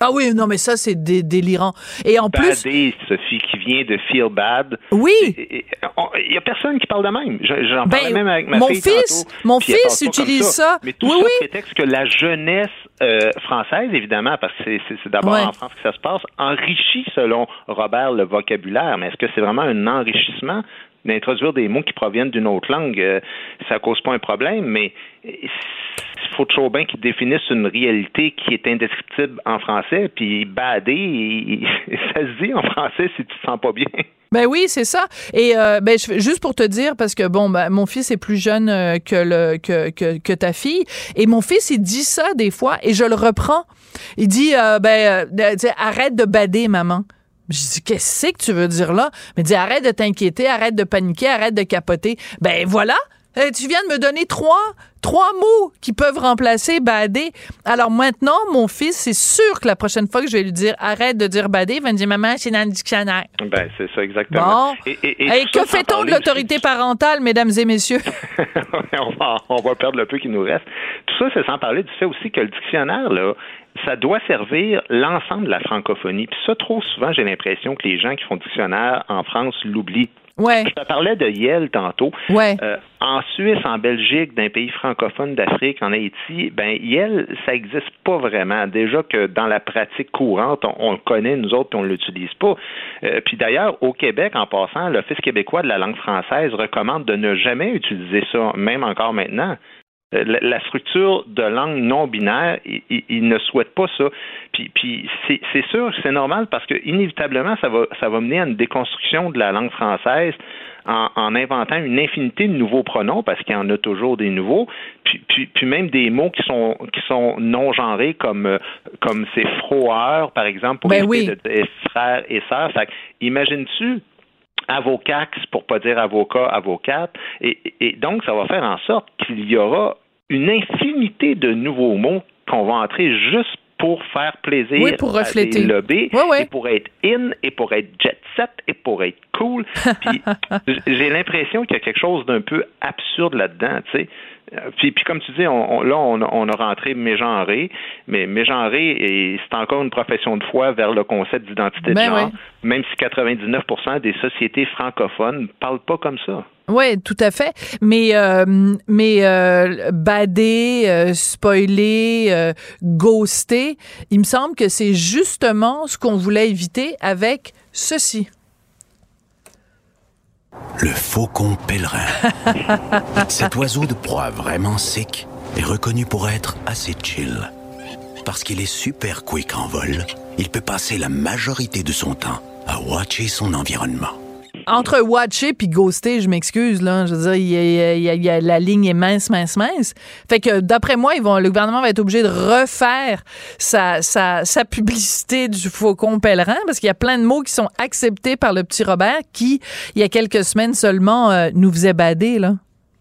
Speaker 3: Ah oui, non, mais ça, c'est dé- délirant. Et en plus,
Speaker 7: Bader, Sophie, qui vient de feel bad.
Speaker 3: oui,
Speaker 7: Il y a personne qui parle de même. Je- J'en parlais
Speaker 3: Ben,
Speaker 7: même avec ma
Speaker 3: mon
Speaker 7: fille
Speaker 3: fils-
Speaker 7: tantôt,
Speaker 3: mon fils utilise ça.
Speaker 7: Mais tout
Speaker 3: Oui,
Speaker 7: ça
Speaker 3: oui.
Speaker 7: prétexte que la jeunesse euh, française, évidemment, parce que c'est- d'abord
Speaker 3: Ouais.
Speaker 7: en France que ça se passe, enrichit, selon Robert, le vocabulaire. Mais est-ce que c'est vraiment un enrichissement d'introduire des mots qui proviennent d'une autre langue? Euh, ça cause pas un problème, mais il faut toujours bien qu'ils définissent une réalité qui est indescriptible en français, puis bader, ça se dit en français si tu te sens pas bien.
Speaker 3: ben oui, c'est ça. Et euh, ben, je, juste pour te dire, parce que bon, ben, mon fils est plus jeune euh, que, le, que, ta fille, et mon fils, il dit ça des fois, et je le reprends. Il dit, ben, arrête de bader, maman. Je dis, qu'est-ce que tu veux dire là? Mais dit, arrête de t'inquiéter, arrête de paniquer, arrête de capoter. Ben voilà, Euh, tu viens de me donner trois, trois mots qui peuvent remplacer bader. Alors maintenant, mon fils, c'est sûr que la prochaine fois que je vais lui dire arrête de dire bader, il va me dire maman, c'est dans le dictionnaire.
Speaker 7: Ben, c'est ça, exactement.
Speaker 3: Bon.
Speaker 7: Et, et-
Speaker 3: que fait-on de l'autorité parentale, mesdames et messieurs?
Speaker 7: on, va, on va perdre le peu qui nous reste. Tout ça, c'est sans parler du fait aussi que le dictionnaire, là, ça doit servir l'ensemble de la francophonie. Puis ça, trop souvent, j'ai l'impression que les gens qui font dictionnaire en France l'oublient.
Speaker 3: Ouais,
Speaker 7: Je te parlais de Yale tantôt.
Speaker 3: ouais.
Speaker 7: Euh, en Suisse, en Belgique, les pays francophones d'Afrique, en Haïti, ben Yale, ça n'existe pas vraiment. Déjà que dans la pratique courante, on, on le connaît, nous autres, puis on ne l'utilise pas. Euh, puis d'ailleurs, au Québec, en passant, l'Office québécois de la langue française recommande de ne jamais utiliser ça, même encore maintenant. Euh, La, structure de langue non binaire, il, il- ne souhaite pas ça. Puis, puis c'est sûr, c'est normal parce que inévitablement, ça va, ça va mener à une déconstruction de la langue française en, en inventant une infinité de nouveaux pronoms parce qu'il y en a toujours des nouveaux. Puis, puis, puis même des mots qui sont qui sont non genrés comme euh, comme c'est froheur par exemple pour
Speaker 3: Ben
Speaker 7: éviter
Speaker 3: oui.
Speaker 7: de frère et sœur. Imagines-tu avocax pour pas dire avocat, avocate? Et, et donc, ça va faire en sorte qu'il y aura une infinité de nouveaux mots qu'on va entrer juste pour faire plaisir
Speaker 3: Oui, pour refléter.
Speaker 7: à des lobbies et pour être in et pour être jet set et pour être cool. J'ai l'impression qu'il y a quelque chose d'un peu absurde là-dedans, tu sais. Euh, Puis, puis comme tu dis, on, on- là, on, a- on a rentré mégenré, mais mégenré, c'est encore une profession de foi vers le concept d'identité de
Speaker 3: Ben
Speaker 7: genre,
Speaker 3: ouais.
Speaker 7: même si 99% des sociétés francophones ne parlent pas comme ça.
Speaker 3: Oui, tout à fait. Mais, euh, mais euh, bader, euh, spoiler, euh, ghoster, il me semble que c'est justement ce qu'on voulait éviter avec ceci.
Speaker 8: Le faucon pèlerin. Cet oiseau de proie vraiment sec est reconnu pour être assez chill. Parce qu'il est super quick en vol, il peut passer la majorité de son temps à watcher son environnement.
Speaker 3: Entre watcher puis ghoster, je m'excuse, là. Je veux dire, il y a- il y a- il y a- la ligne est mince, mince, mince. Fait que, d'après moi, ils vont, le gouvernement va être obligé de refaire sa, sa, sa publicité du faucon pèlerin parce qu'il y a plein de mots qui sont acceptés par le petit Robert qui, il y a quelques semaines seulement, euh, nous faisait bader, là.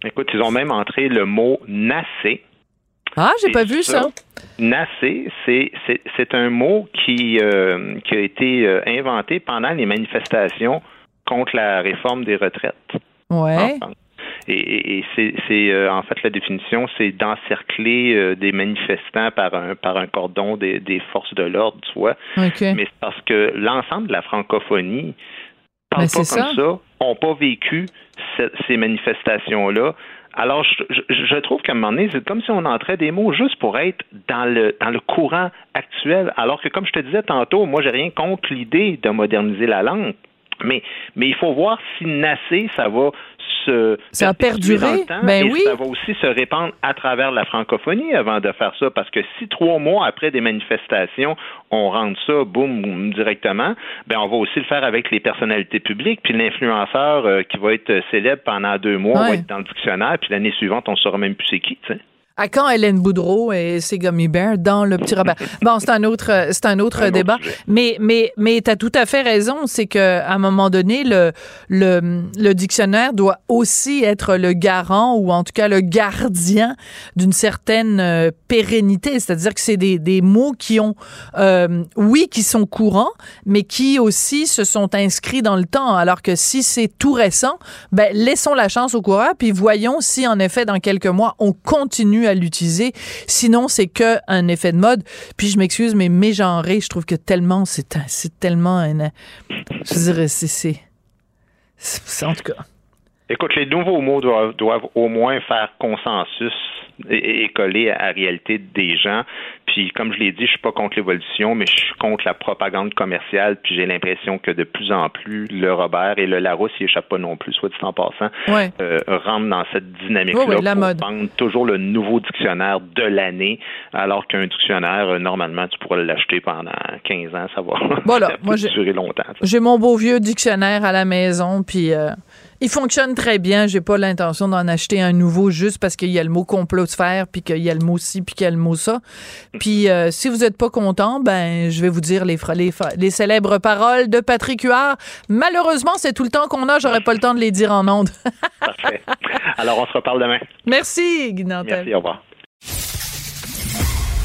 Speaker 7: Écoute, ils ont même entré le mot nassé.
Speaker 3: Ah, j'ai pas vu ça.
Speaker 7: Nassé, c'est c'est- un mot qui, euh, qui a été euh, inventé pendant les manifestations contre la réforme des retraites.
Speaker 3: Ouais.
Speaker 7: France. Et, et- et c'est c'est, euh, en fait la définition, c'est d'encercler euh, des manifestants par un par un cordon des, des forces de l'ordre, tu vois.
Speaker 3: OK.
Speaker 7: Mais c'est parce que l'ensemble de la francophonie parle
Speaker 3: Mais
Speaker 7: pas comme
Speaker 3: ça.
Speaker 7: ça, ont pas vécu ce- ces manifestations-là. Alors, je, je- je trouve qu'à un moment donné, c'est comme si on entrait des mots juste pour être dans le dans le courant actuel. Alors que, comme je te disais tantôt, moi, j'ai rien contre l'idée de moderniser la langue. Mais, mais il faut voir si nasser, ça va se
Speaker 3: Ça
Speaker 7: le temps
Speaker 3: Ben
Speaker 7: et
Speaker 3: oui.
Speaker 7: ça va aussi se répandre à travers la francophonie avant de faire ça. Parce que si trois mois après des manifestations, on rentre ça, boum, boum, directement, ben on va aussi le faire avec les personnalités publiques. Puis l'influenceur euh, qui va être célèbre pendant deux mois
Speaker 3: Ouais.
Speaker 7: va être dans le dictionnaire. Puis l'année suivante, on ne saura même plus c'est qui. tu sais.
Speaker 3: À quand Hélène Boudreau et ses gummy bears dans le petit Robert? Bon, c'est un autre, euh, c'est un autre
Speaker 7: Un
Speaker 3: débat. Mais, mais, mais t'as tout à fait raison. C'est que, à un moment donné, le, le, le dictionnaire doit aussi être le garant ou en tout cas le gardien d'une certaine euh, pérennité. C'est-à-dire que c'est des, des mots qui ont, euh, oui, qui sont courants, mais qui aussi se sont inscrits dans le temps. Alors que si c'est tout récent, ben, laissons la chance au coureur, puis voyons si, en effet, dans quelques mois, on continue à l'utiliser. Sinon, c'est que un effet de mode. Puis je m'excuse, mais mégenré, je trouve que tellement, c'est tellement un... Je dirais, c'est- c'est- En tout cas...
Speaker 7: Écoute, les nouveaux mots doivent, doivent au moins faire consensus et, et coller à la réalité des gens. Puis, comme je l'ai dit, je suis pas contre l'évolution, mais je suis contre la propagande commerciale. Puis, j'ai l'impression que de plus en plus, le Robert et le Larousse, ils échappent pas non plus, soit dit en passant,
Speaker 3: Ouais.
Speaker 7: euh, rentrent dans cette dynamique-là
Speaker 3: Oui, oui, la
Speaker 7: pour
Speaker 3: mode.
Speaker 7: toujours le nouveau dictionnaire de l'année, alors qu'un dictionnaire, euh, normalement, tu pourrais l'acheter pendant 15 ans, ça va,
Speaker 3: Voilà,
Speaker 7: ça peut
Speaker 3: moi, j'ai-
Speaker 7: durer longtemps.
Speaker 3: J'ai mon beau vieux dictionnaire à la maison, puis euh, il fonctionne très bien. J'ai pas l'intention d'en acheter un nouveau juste parce qu'il y a le mot complot-sphère, puis qu'il y a le mot ci, puis qu'il y a le mot ça. Puis euh, si vous êtes pas content, ben je vais vous dire les, les, les célèbres paroles de Patrick Huard. Malheureusement, c'est tout le temps qu'on a. J'aurais pas le temps de les dire en ondes.
Speaker 7: Parfait. Alors, on se reparle demain.
Speaker 3: Merci, Guy Nantel.
Speaker 7: Merci, au revoir.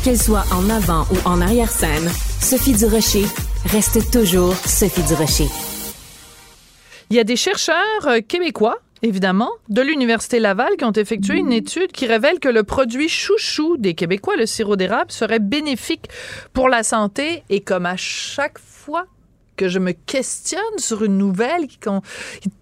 Speaker 2: Qu'elle soit en avant ou en arrière-scène, Sophie Durocher reste toujours Sophie Durocher.
Speaker 3: Il y a des chercheurs euh, québécois, évidemment, de l'Université Laval qui ont effectué une étude qui révèle que le produit chouchou des Québécois, le sirop d'érable, serait bénéfique pour la santé. Et comme à chaque fois que je me questionne sur une nouvelle qui,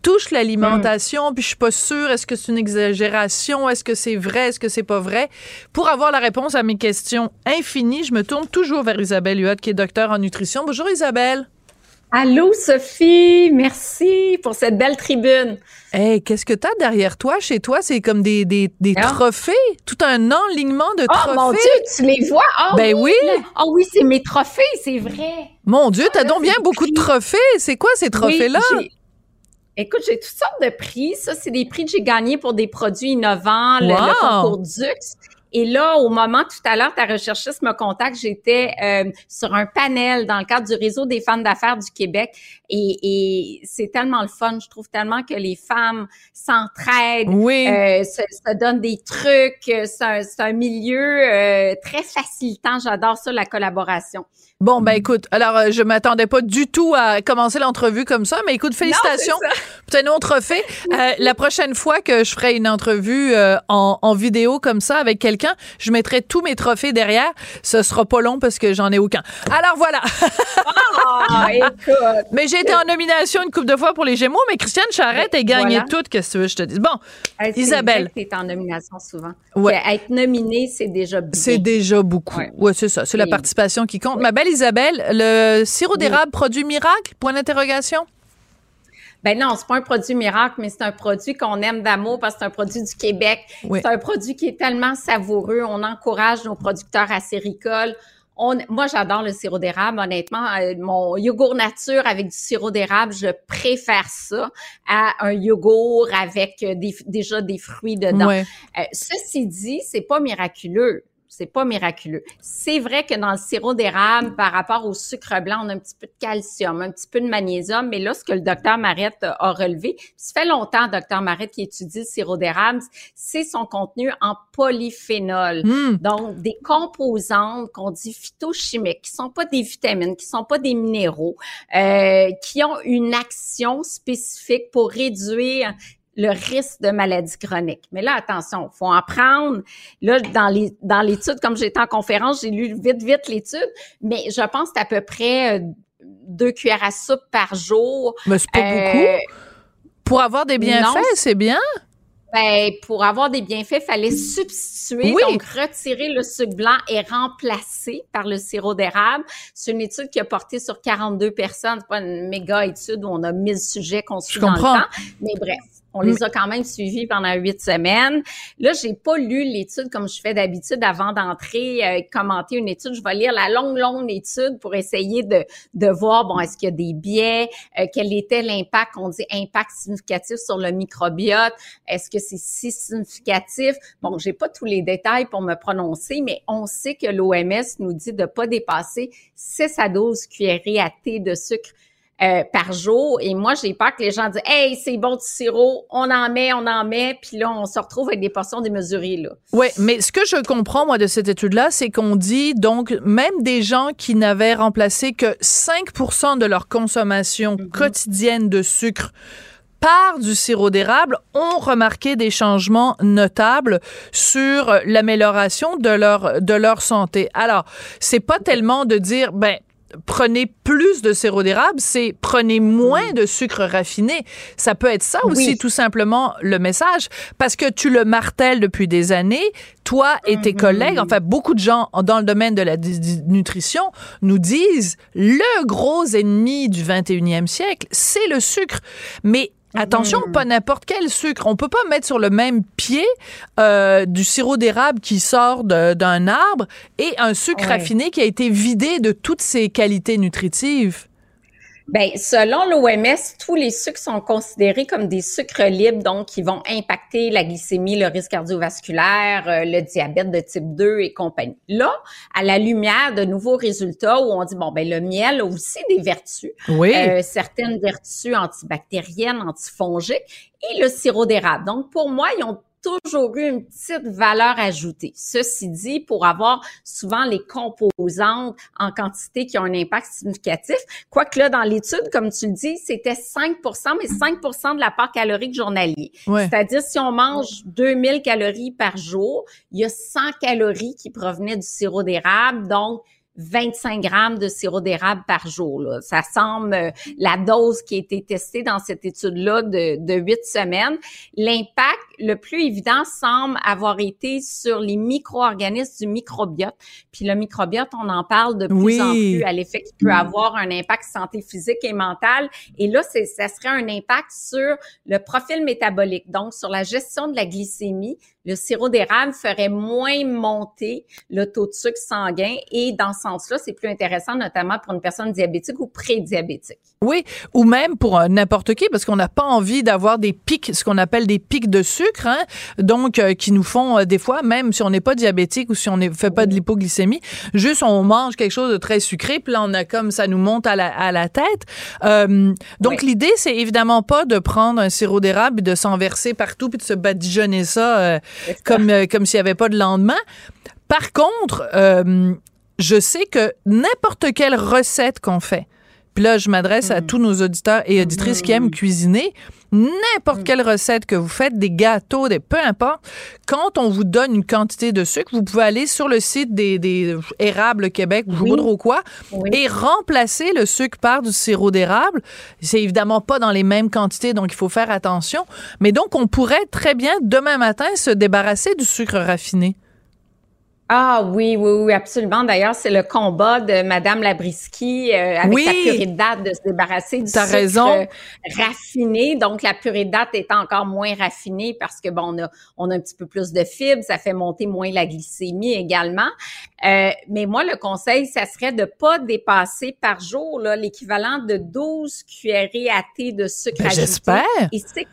Speaker 3: touche l'alimentation, puis je suis pas sûre, est-ce que c'est une exagération, est-ce que c'est vrai, est-ce que c'est pas vrai. Pour avoir la réponse à mes questions infinies, je me tourne toujours vers Isabelle Huot, qui est docteur en nutrition. Bonjour Isabelle.
Speaker 9: Allô, Sophie. Merci pour cette belle tribune.
Speaker 3: Hey, qu'est-ce que t'as derrière toi, chez toi? C'est comme des, des, des
Speaker 9: Ah.
Speaker 3: trophées, tout un enlignement de trophées.
Speaker 9: Oh mon Dieu, tu les vois? Ah
Speaker 3: Ben oui.
Speaker 9: Oh oui, c'est mes trophées, c'est vrai.
Speaker 3: Mon Dieu, t'as
Speaker 9: Ah, là,
Speaker 3: donc bien beaucoup de trophées. C'est quoi ces trophées-là?
Speaker 9: Oui, Écoute, j'ai toutes sortes de prix. Ça, c'est des prix que j'ai gagnés pour des produits innovants, le, concours Dux. Et là, au moment tout à l'heure, ta recherchiste me contacte, j'étais euh, sur un panel dans le cadre du réseau des femmes d'affaires du Québec. Et, et c'est tellement le fun. Je trouve tellement que les femmes s'entraident,
Speaker 3: oui.
Speaker 9: euh, se, se donnent des trucs. Euh, C'est un, un milieu euh, très facilitant. J'adore ça, la collaboration.
Speaker 3: Bon, ben écoute, alors euh, je m'attendais pas du tout à commencer l'entrevue comme ça, mais écoute, félicitations pour tes autre trophée. Euh, la prochaine fois que je ferai une entrevue euh, en, en vidéo comme ça avec quelqu'un, je mettrai tous mes trophées derrière. Ce sera pas long parce que j'en ai aucun. Alors voilà.
Speaker 9: Ah, écoute.
Speaker 3: mais j'ai été en nomination une couple de fois pour les Gémeaux, mais Christiane Charrette a gagné
Speaker 9: voilà.
Speaker 3: toutes. Qu'est-ce que tu veux je te dise? Bon,
Speaker 9: c'est
Speaker 3: Isabelle.
Speaker 9: que t'es en nomination souvent.
Speaker 3: Ouais.
Speaker 9: Être nominé, c'est déjà bien.
Speaker 3: c'est déjà beaucoup.
Speaker 9: Ouais,
Speaker 3: c'est ça. C'est la participation qui compte. Ma belle Isabelle, le sirop d'érable produit miracle? Point d'interrogation.
Speaker 9: Ben non, c'est pas un produit miracle, mais c'est un produit qu'on aime d'amour parce que c'est un produit du Québec.
Speaker 3: Oui.
Speaker 9: C'est un produit qui est tellement savoureux. On encourage nos producteurs acéricoles. On, moi, j'adore le sirop d'érable. Honnêtement, Euh, mon yogourt nature avec du sirop d'érable, je préfère ça à un yogourt avec des, déjà des fruits dedans.
Speaker 3: Ouais.
Speaker 9: Euh, ceci dit, c'est pas miraculeux. C'est pas miraculeux. C'est vrai que dans le sirop d'érable, par rapport au sucre blanc, on a un petit peu de calcium, un petit peu de magnésium. Mais là, ce que le docteur Marette a relevé, ça fait longtemps, docteur Marette, qui étudie le sirop d'érable, c'est son contenu en polyphénol.
Speaker 3: Hmm.
Speaker 9: Donc, des composantes qu'on dit phytochimiques, qui sont pas des vitamines, qui sont pas des minéraux, euh, qui ont une action spécifique pour réduire le risque de maladie chronique. Mais là, attention, faut en prendre. Là, dans les dans l'étude, comme j'étais en conférence, j'ai lu vite, vite l'étude, mais je pense que c'est à peu près euh, deux cuillères à soupe par jour.
Speaker 3: Mais c'est pas
Speaker 9: Euh,
Speaker 3: beaucoup. Pour avoir des bienfaits, c'est bien.
Speaker 9: Ben, pour avoir des bienfaits, il fallait substituer,
Speaker 3: Oui.
Speaker 9: donc retirer le sucre blanc et remplacer par le sirop d'érable. C'est une étude qui a porté sur 42 personnes. C'est pas une méga étude où on a 1000 sujets qu'on suit dans le
Speaker 3: comprends.
Speaker 9: temps. Mais bref, on les a quand même suivis pendant huit semaines. Là, j'ai pas lu l'étude comme je fais d'habitude avant d'entrer, euh, commenter une étude. Je vais lire la longue, longue étude pour essayer de, de voir, bon, est-ce qu'il y a des biais, euh, quel était l'impact, on dit impact significatif sur le microbiote, est-ce que c'est si significatif? Bon, j'ai pas tous les détails pour me prononcer, mais on sait que l'OMS nous dit de pas dépasser 6 à 12 cuillerées à thé de sucre euh, par jour. Et moi, j'ai peur que les gens disent Hey, c'est bon du sirop, on en met, on en met, puis là, on se retrouve avec des portions démesurées. Là.
Speaker 3: Oui, mais ce que je comprends, moi, de cette étude-là, c'est qu'on dit, donc, même des gens qui n'avaient remplacé que 5% de leur consommation quotidienne de sucre par du sirop d'érable ont remarqué des changements notables sur l'amélioration de leur de leur santé. Alors, c'est pas tellement de dire ben prenez plus de sirop d'érable, c'est prenez moins de sucre raffiné. Ça peut être ça aussi,
Speaker 9: Oui.
Speaker 3: tout simplement, le message. Parce que tu le martèles depuis des années, toi et tes collègues, enfin, beaucoup de gens dans le domaine de la nutrition nous disent le gros ennemi du 21e siècle, c'est le sucre. Mais Attention, pas n'importe quel sucre. On peut pas mettre sur le même pied euh, du sirop d'érable qui sort d'un arbre et un sucre
Speaker 9: Ouais.
Speaker 3: raffiné qui a été vidé de toutes ses qualités nutritives.
Speaker 9: Ben, selon l'OMS, tous les sucres sont considérés comme des sucres libres, donc qui vont impacter la glycémie, le risque cardiovasculaire, euh, le diabète de type 2 et compagnie. Là, à la lumière de nouveaux résultats où on dit, bon, ben, le miel a aussi des vertus,
Speaker 3: Oui.
Speaker 9: euh, certaines vertus antibactériennes, antifongiques, et le sirop d'érable. Donc, pour moi, ils ont toujours eu une petite valeur ajoutée. Ceci dit, pour avoir souvent les composantes en quantité qui ont un impact significatif, quoique là, dans l'étude, comme tu le dis, c'était 5% mais 5% de la part calorique journalier.
Speaker 3: Ouais.
Speaker 9: C'est-à-dire, si on mange 2000 calories par jour, il y a 100 calories qui provenaient du sirop d'érable, donc 25 grammes de sirop d'érable par jour. Là. Ça semble euh, la dose qui a été testée dans cette étude-là de, de 8 semaines. L'impact le plus évident semble avoir été sur les micro-organismes du microbiote. Puis le microbiote, on en parle de plus
Speaker 3: Oui.
Speaker 9: en plus à l'effet qu'il peut avoir un impact santé physique et mentale. Et là, ça serait un impact sur le profil métabolique, donc sur la gestion de la glycémie. Le sirop d'érable ferait moins monter le taux de sucre sanguin et dans ce sens-là, c'est plus intéressant, notamment pour une personne diabétique ou prédiabétique.
Speaker 3: Oui, ou même pour euh, n'importe qui, parce qu'on n'a pas envie d'avoir des pics, ce qu'on appelle des pics de sucre, hein, donc euh, qui nous font euh, des fois, même si on n'est pas diabétique ou si on ne fait pas de l'hypoglycémie, juste on mange quelque chose de très sucré, puis là on a comme ça nous monte à la, à la tête. Euh, donc l'idée, c'est évidemment pas de prendre un sirop d'érable et de s'en verser partout puis de se badigeonner ça euh, comme euh, comme s'il y avait pas de lendemain. Par contre, euh, je sais que n'importe quelle recette qu'on fait, puis là, je m'adresse à tous nos auditeurs et auditrices qui aiment cuisiner. N'importe quelle recette que vous faites, des gâteaux, des peu importe, quand on vous donne une quantité de sucre, vous pouvez aller sur le site des, des érables Québec, ou pas trop quoi, et remplacer le sucre par du sirop d'érable. C'est évidemment pas dans les mêmes quantités, donc il faut faire attention. Mais donc, on pourrait très bien demain matin se débarrasser du sucre raffiné.
Speaker 9: Ah oui, oui, oui, absolument. D'ailleurs, c'est le combat de Madame Labriski euh, avec
Speaker 3: Oui.
Speaker 9: la purée de date de se débarrasser du sucre
Speaker 3: raison.
Speaker 9: euh, raffiné. Donc, la purée de date est encore moins raffinée parce que bon, on a, on a un petit peu plus de fibres, ça fait monter moins la glycémie également. Euh, mais moi, le conseil, ça serait de pas dépasser par jour l'équivalent de 12 cuillerées à thé de sucre
Speaker 3: Ben, j'espère.
Speaker 9: Et c'est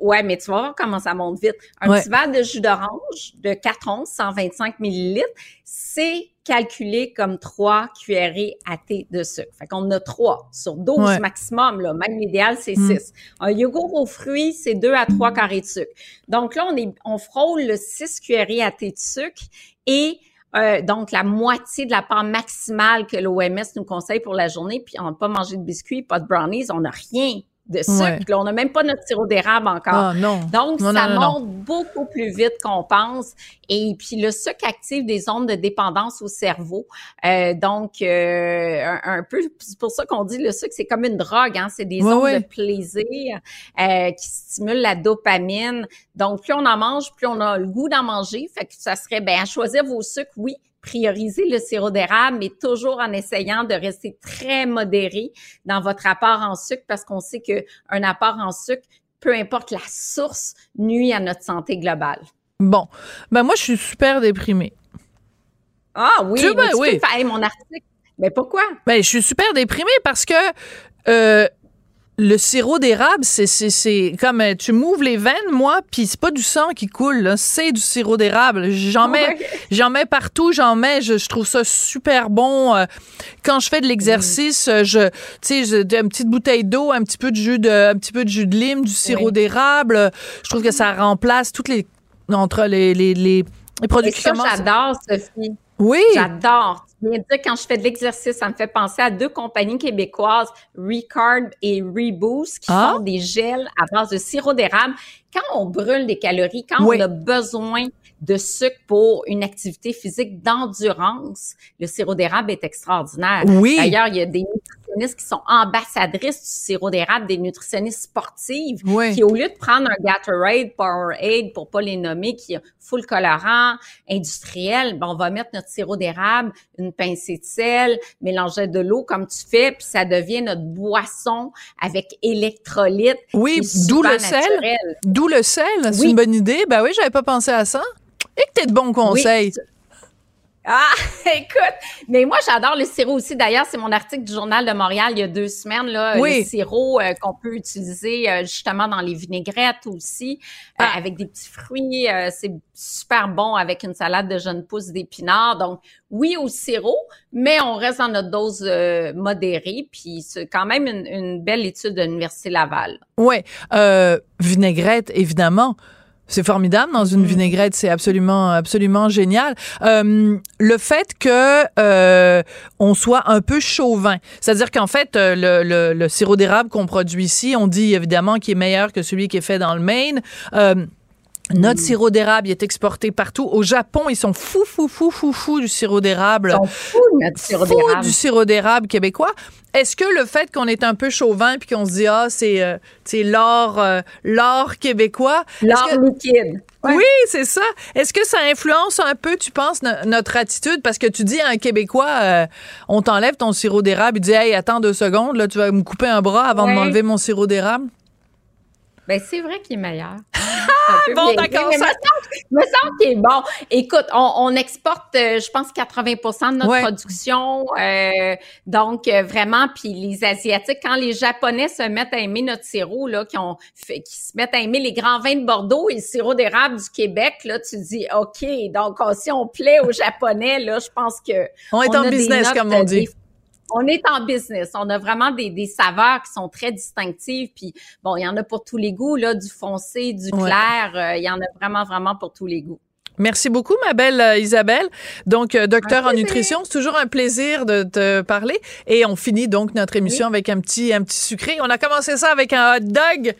Speaker 9: Ouais, mais tu vas voir comment ça monte vite. Un
Speaker 3: Ouais.
Speaker 9: petit verre de jus d'orange de 4 onces, 125 millilitres, c'est calculé comme 3 cuillerées à thé de sucre. Fait qu'on a 3 sur 12
Speaker 3: Ouais.
Speaker 9: maximum, là. Même l'idéal, c'est
Speaker 3: Mm.
Speaker 9: 6. Un yogourt aux fruits, c'est 2 à 3 carrés de sucre. Donc là, on est, on frôle le 6 cuillerées à thé de sucre et euh, donc, la moitié de la part maximale que l'OMS nous conseille pour la journée, puis on n'a pas mangé de biscuits, pas de brownies, on n'a rien de sucre.
Speaker 3: Ouais.
Speaker 9: Là, on n'a même pas notre sirop d'érable encore.
Speaker 3: Ah non.
Speaker 9: Donc,
Speaker 3: Non,
Speaker 9: ça
Speaker 3: non,
Speaker 9: monte beaucoup plus vite qu'on pense. Et puis, le sucre active des ondes de dépendance au cerveau. Euh, donc, euh, un, un peu, c'est pour ça qu'on dit le sucre, c'est comme une drogue. Hein? C'est des
Speaker 3: Ouais,
Speaker 9: ondes
Speaker 3: ouais.
Speaker 9: de plaisir euh, qui stimulent la dopamine. Donc, plus on en mange, plus on a le goût d'en manger. Fait que ça serait, ben, à choisir vos sucres, oui, prioriser le sirop d'érable, mais toujours en essayant de rester très modéré dans votre apport en sucre parce qu'on sait que un apport en sucre, peu importe la source, nuit à notre santé globale.
Speaker 3: Bon, ben moi, je suis super déprimée.
Speaker 9: Ah oui,
Speaker 3: Tu
Speaker 9: tu
Speaker 3: oui.
Speaker 9: peux faire mon article. Mais pourquoi?
Speaker 3: Ben, je suis super déprimée parce que euh, le sirop d'érable, c'est, comme euh, tu m'ouvres les veines, moi, puis c'est pas du sang qui coule, c'est du sirop d'érable. J'en mets,
Speaker 9: Ouais.
Speaker 3: j'en mets partout, j'en mets, je, je trouve ça super bon. Euh, quand je fais de l'exercice, je, tu sais, une petite bouteille d'eau, un petit peu de jus de, un petit peu de jus de lime, du sirop
Speaker 9: Oui.
Speaker 3: d'érable. Je trouve que ça remplace toutes les entre les les, les, les produits
Speaker 9: Et ça, j'adore, Sophie.
Speaker 3: Oui.
Speaker 9: J'adore. Tu viens de dire, quand je fais de l'exercice, ça me fait penser à deux compagnies québécoises, Recarb et Reboost, qui
Speaker 3: Ah?
Speaker 9: font des gels à base de sirop d'érable. Quand on brûle des calories, quand
Speaker 3: Oui.
Speaker 9: on a besoin de sucre pour une activité physique d'endurance, le sirop d'érable est extraordinaire.
Speaker 3: Oui.
Speaker 9: D'ailleurs, il y a des nutritionnistes qui sont ambassadrices du sirop d'érable, des nutritionnistes sportives,
Speaker 3: Oui.
Speaker 9: qui au lieu de prendre un Gatorade, Powerade, pour pas les nommer, qui a full colorant, industriel, ben on va mettre notre sirop d'érable, une pincée de sel, mélanger de l'eau comme tu fais, puis ça devient notre boisson avec électrolytes.
Speaker 3: Oui, d'où le sel. D'où le sel, c'est
Speaker 9: Oui.
Speaker 3: une bonne idée. Ben oui, j'avais pas pensé à ça. Et que t'es de bons conseils.
Speaker 9: Oui. Ah, écoute, mais moi j'adore le sirop aussi. D'ailleurs, c'est mon article du Journal de Montréal il y a deux semaines là,
Speaker 3: Oui.
Speaker 9: le sirop euh, qu'on peut utiliser euh, justement dans les vinaigrettes aussi, euh,
Speaker 3: Ah.
Speaker 9: avec des petits fruits. euh, c'est super bon avec une salade de jeunes pousses d'épinards. Donc oui au sirop, mais on reste dans notre dose euh, modérée. Puis c'est quand même une, une belle étude de l'université Laval.
Speaker 3: Ouais, euh, vinaigrette évidemment. C'est formidable dans une vinaigrette, c'est absolument absolument génial. Euh, le fait que euh, on soit un peu chauvin, c'est-à-dire qu'en fait euh, le, le, le sirop d'érable qu'on produit ici, on dit évidemment qu'il est meilleur que celui qui est fait dans le Maine. Euh, Notre sirop d'érable est exporté partout. Au Japon, ils sont fous, fous, fous, fous, fous du sirop d'érable.
Speaker 9: Ils sont fous notre sirop d'érable.
Speaker 3: du sirop d'érable québécois. Est-ce que le fait qu'on est un peu chauvin puis qu'on se dit ah c'est euh, l'or euh, l'or québécois
Speaker 9: L'or
Speaker 3: que-
Speaker 9: liquide. Ouais.
Speaker 3: Oui, c'est ça. Est-ce que ça influence un peu, tu penses, no- notre attitude? Parce que tu dis à un Québécois, euh, on t'enlève ton sirop d'érable, il dit, hey, attends deux secondes, là, tu vas me couper un bras avant de m'enlever mon sirop d'érable?
Speaker 9: Ben, c'est vrai qu'il est meilleur. Un peu
Speaker 3: Bon, d'accord,
Speaker 9: mais
Speaker 3: ça-
Speaker 9: me semble- qu'il est bon. Écoute, on, on exporte, euh, je pense, 80% de notre
Speaker 3: Ouais.
Speaker 9: production. euh, donc, euh, vraiment, puis les Asiatiques, quand les Japonais se mettent à aimer notre sirop, là, qui, ont fait, qui se mettent à aimer les grands vins de Bordeaux et le sirop d'érable du Québec, là, tu dis, OK, donc oh, si on plaît aux Japonais, là, je pense que...
Speaker 3: On est en business, comme on dit.
Speaker 9: des- on est en business. On a vraiment des, des saveurs qui sont très distinctives. Puis bon, il y en a pour tous les goûts, là, du foncé, du
Speaker 3: Ouais.
Speaker 9: clair. euh, il y en a vraiment, vraiment pour tous les goûts.
Speaker 3: Merci beaucoup, ma belle euh, Isabelle. Donc, euh, docteur en nutrition, c'est toujours un plaisir de te parler. Et on finit donc notre émission avec un petit, un petit sucré. On a commencé ça avec un hot dog.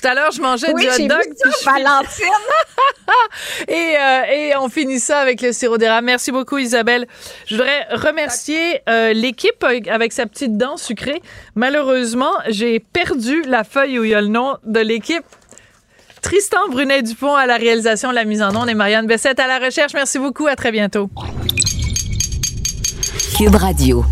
Speaker 3: Tout à l'heure, je mangeais
Speaker 9: Oui,
Speaker 3: du hot
Speaker 9: j'ai
Speaker 3: dog.
Speaker 9: vu ça, Valentine.
Speaker 3: Et, euh, et on finit ça avec le sirop d'érable. Merci beaucoup, Isabelle. Je voudrais remercier euh, l'équipe avec sa petite dent sucrée. Malheureusement, j'ai perdu la feuille où il y a le nom de l'équipe. Tristan Brunet-Dupont à la réalisation, la mise en onde et Marianne Bessette à la recherche. Merci beaucoup. À très bientôt.
Speaker 2: Cube Radio.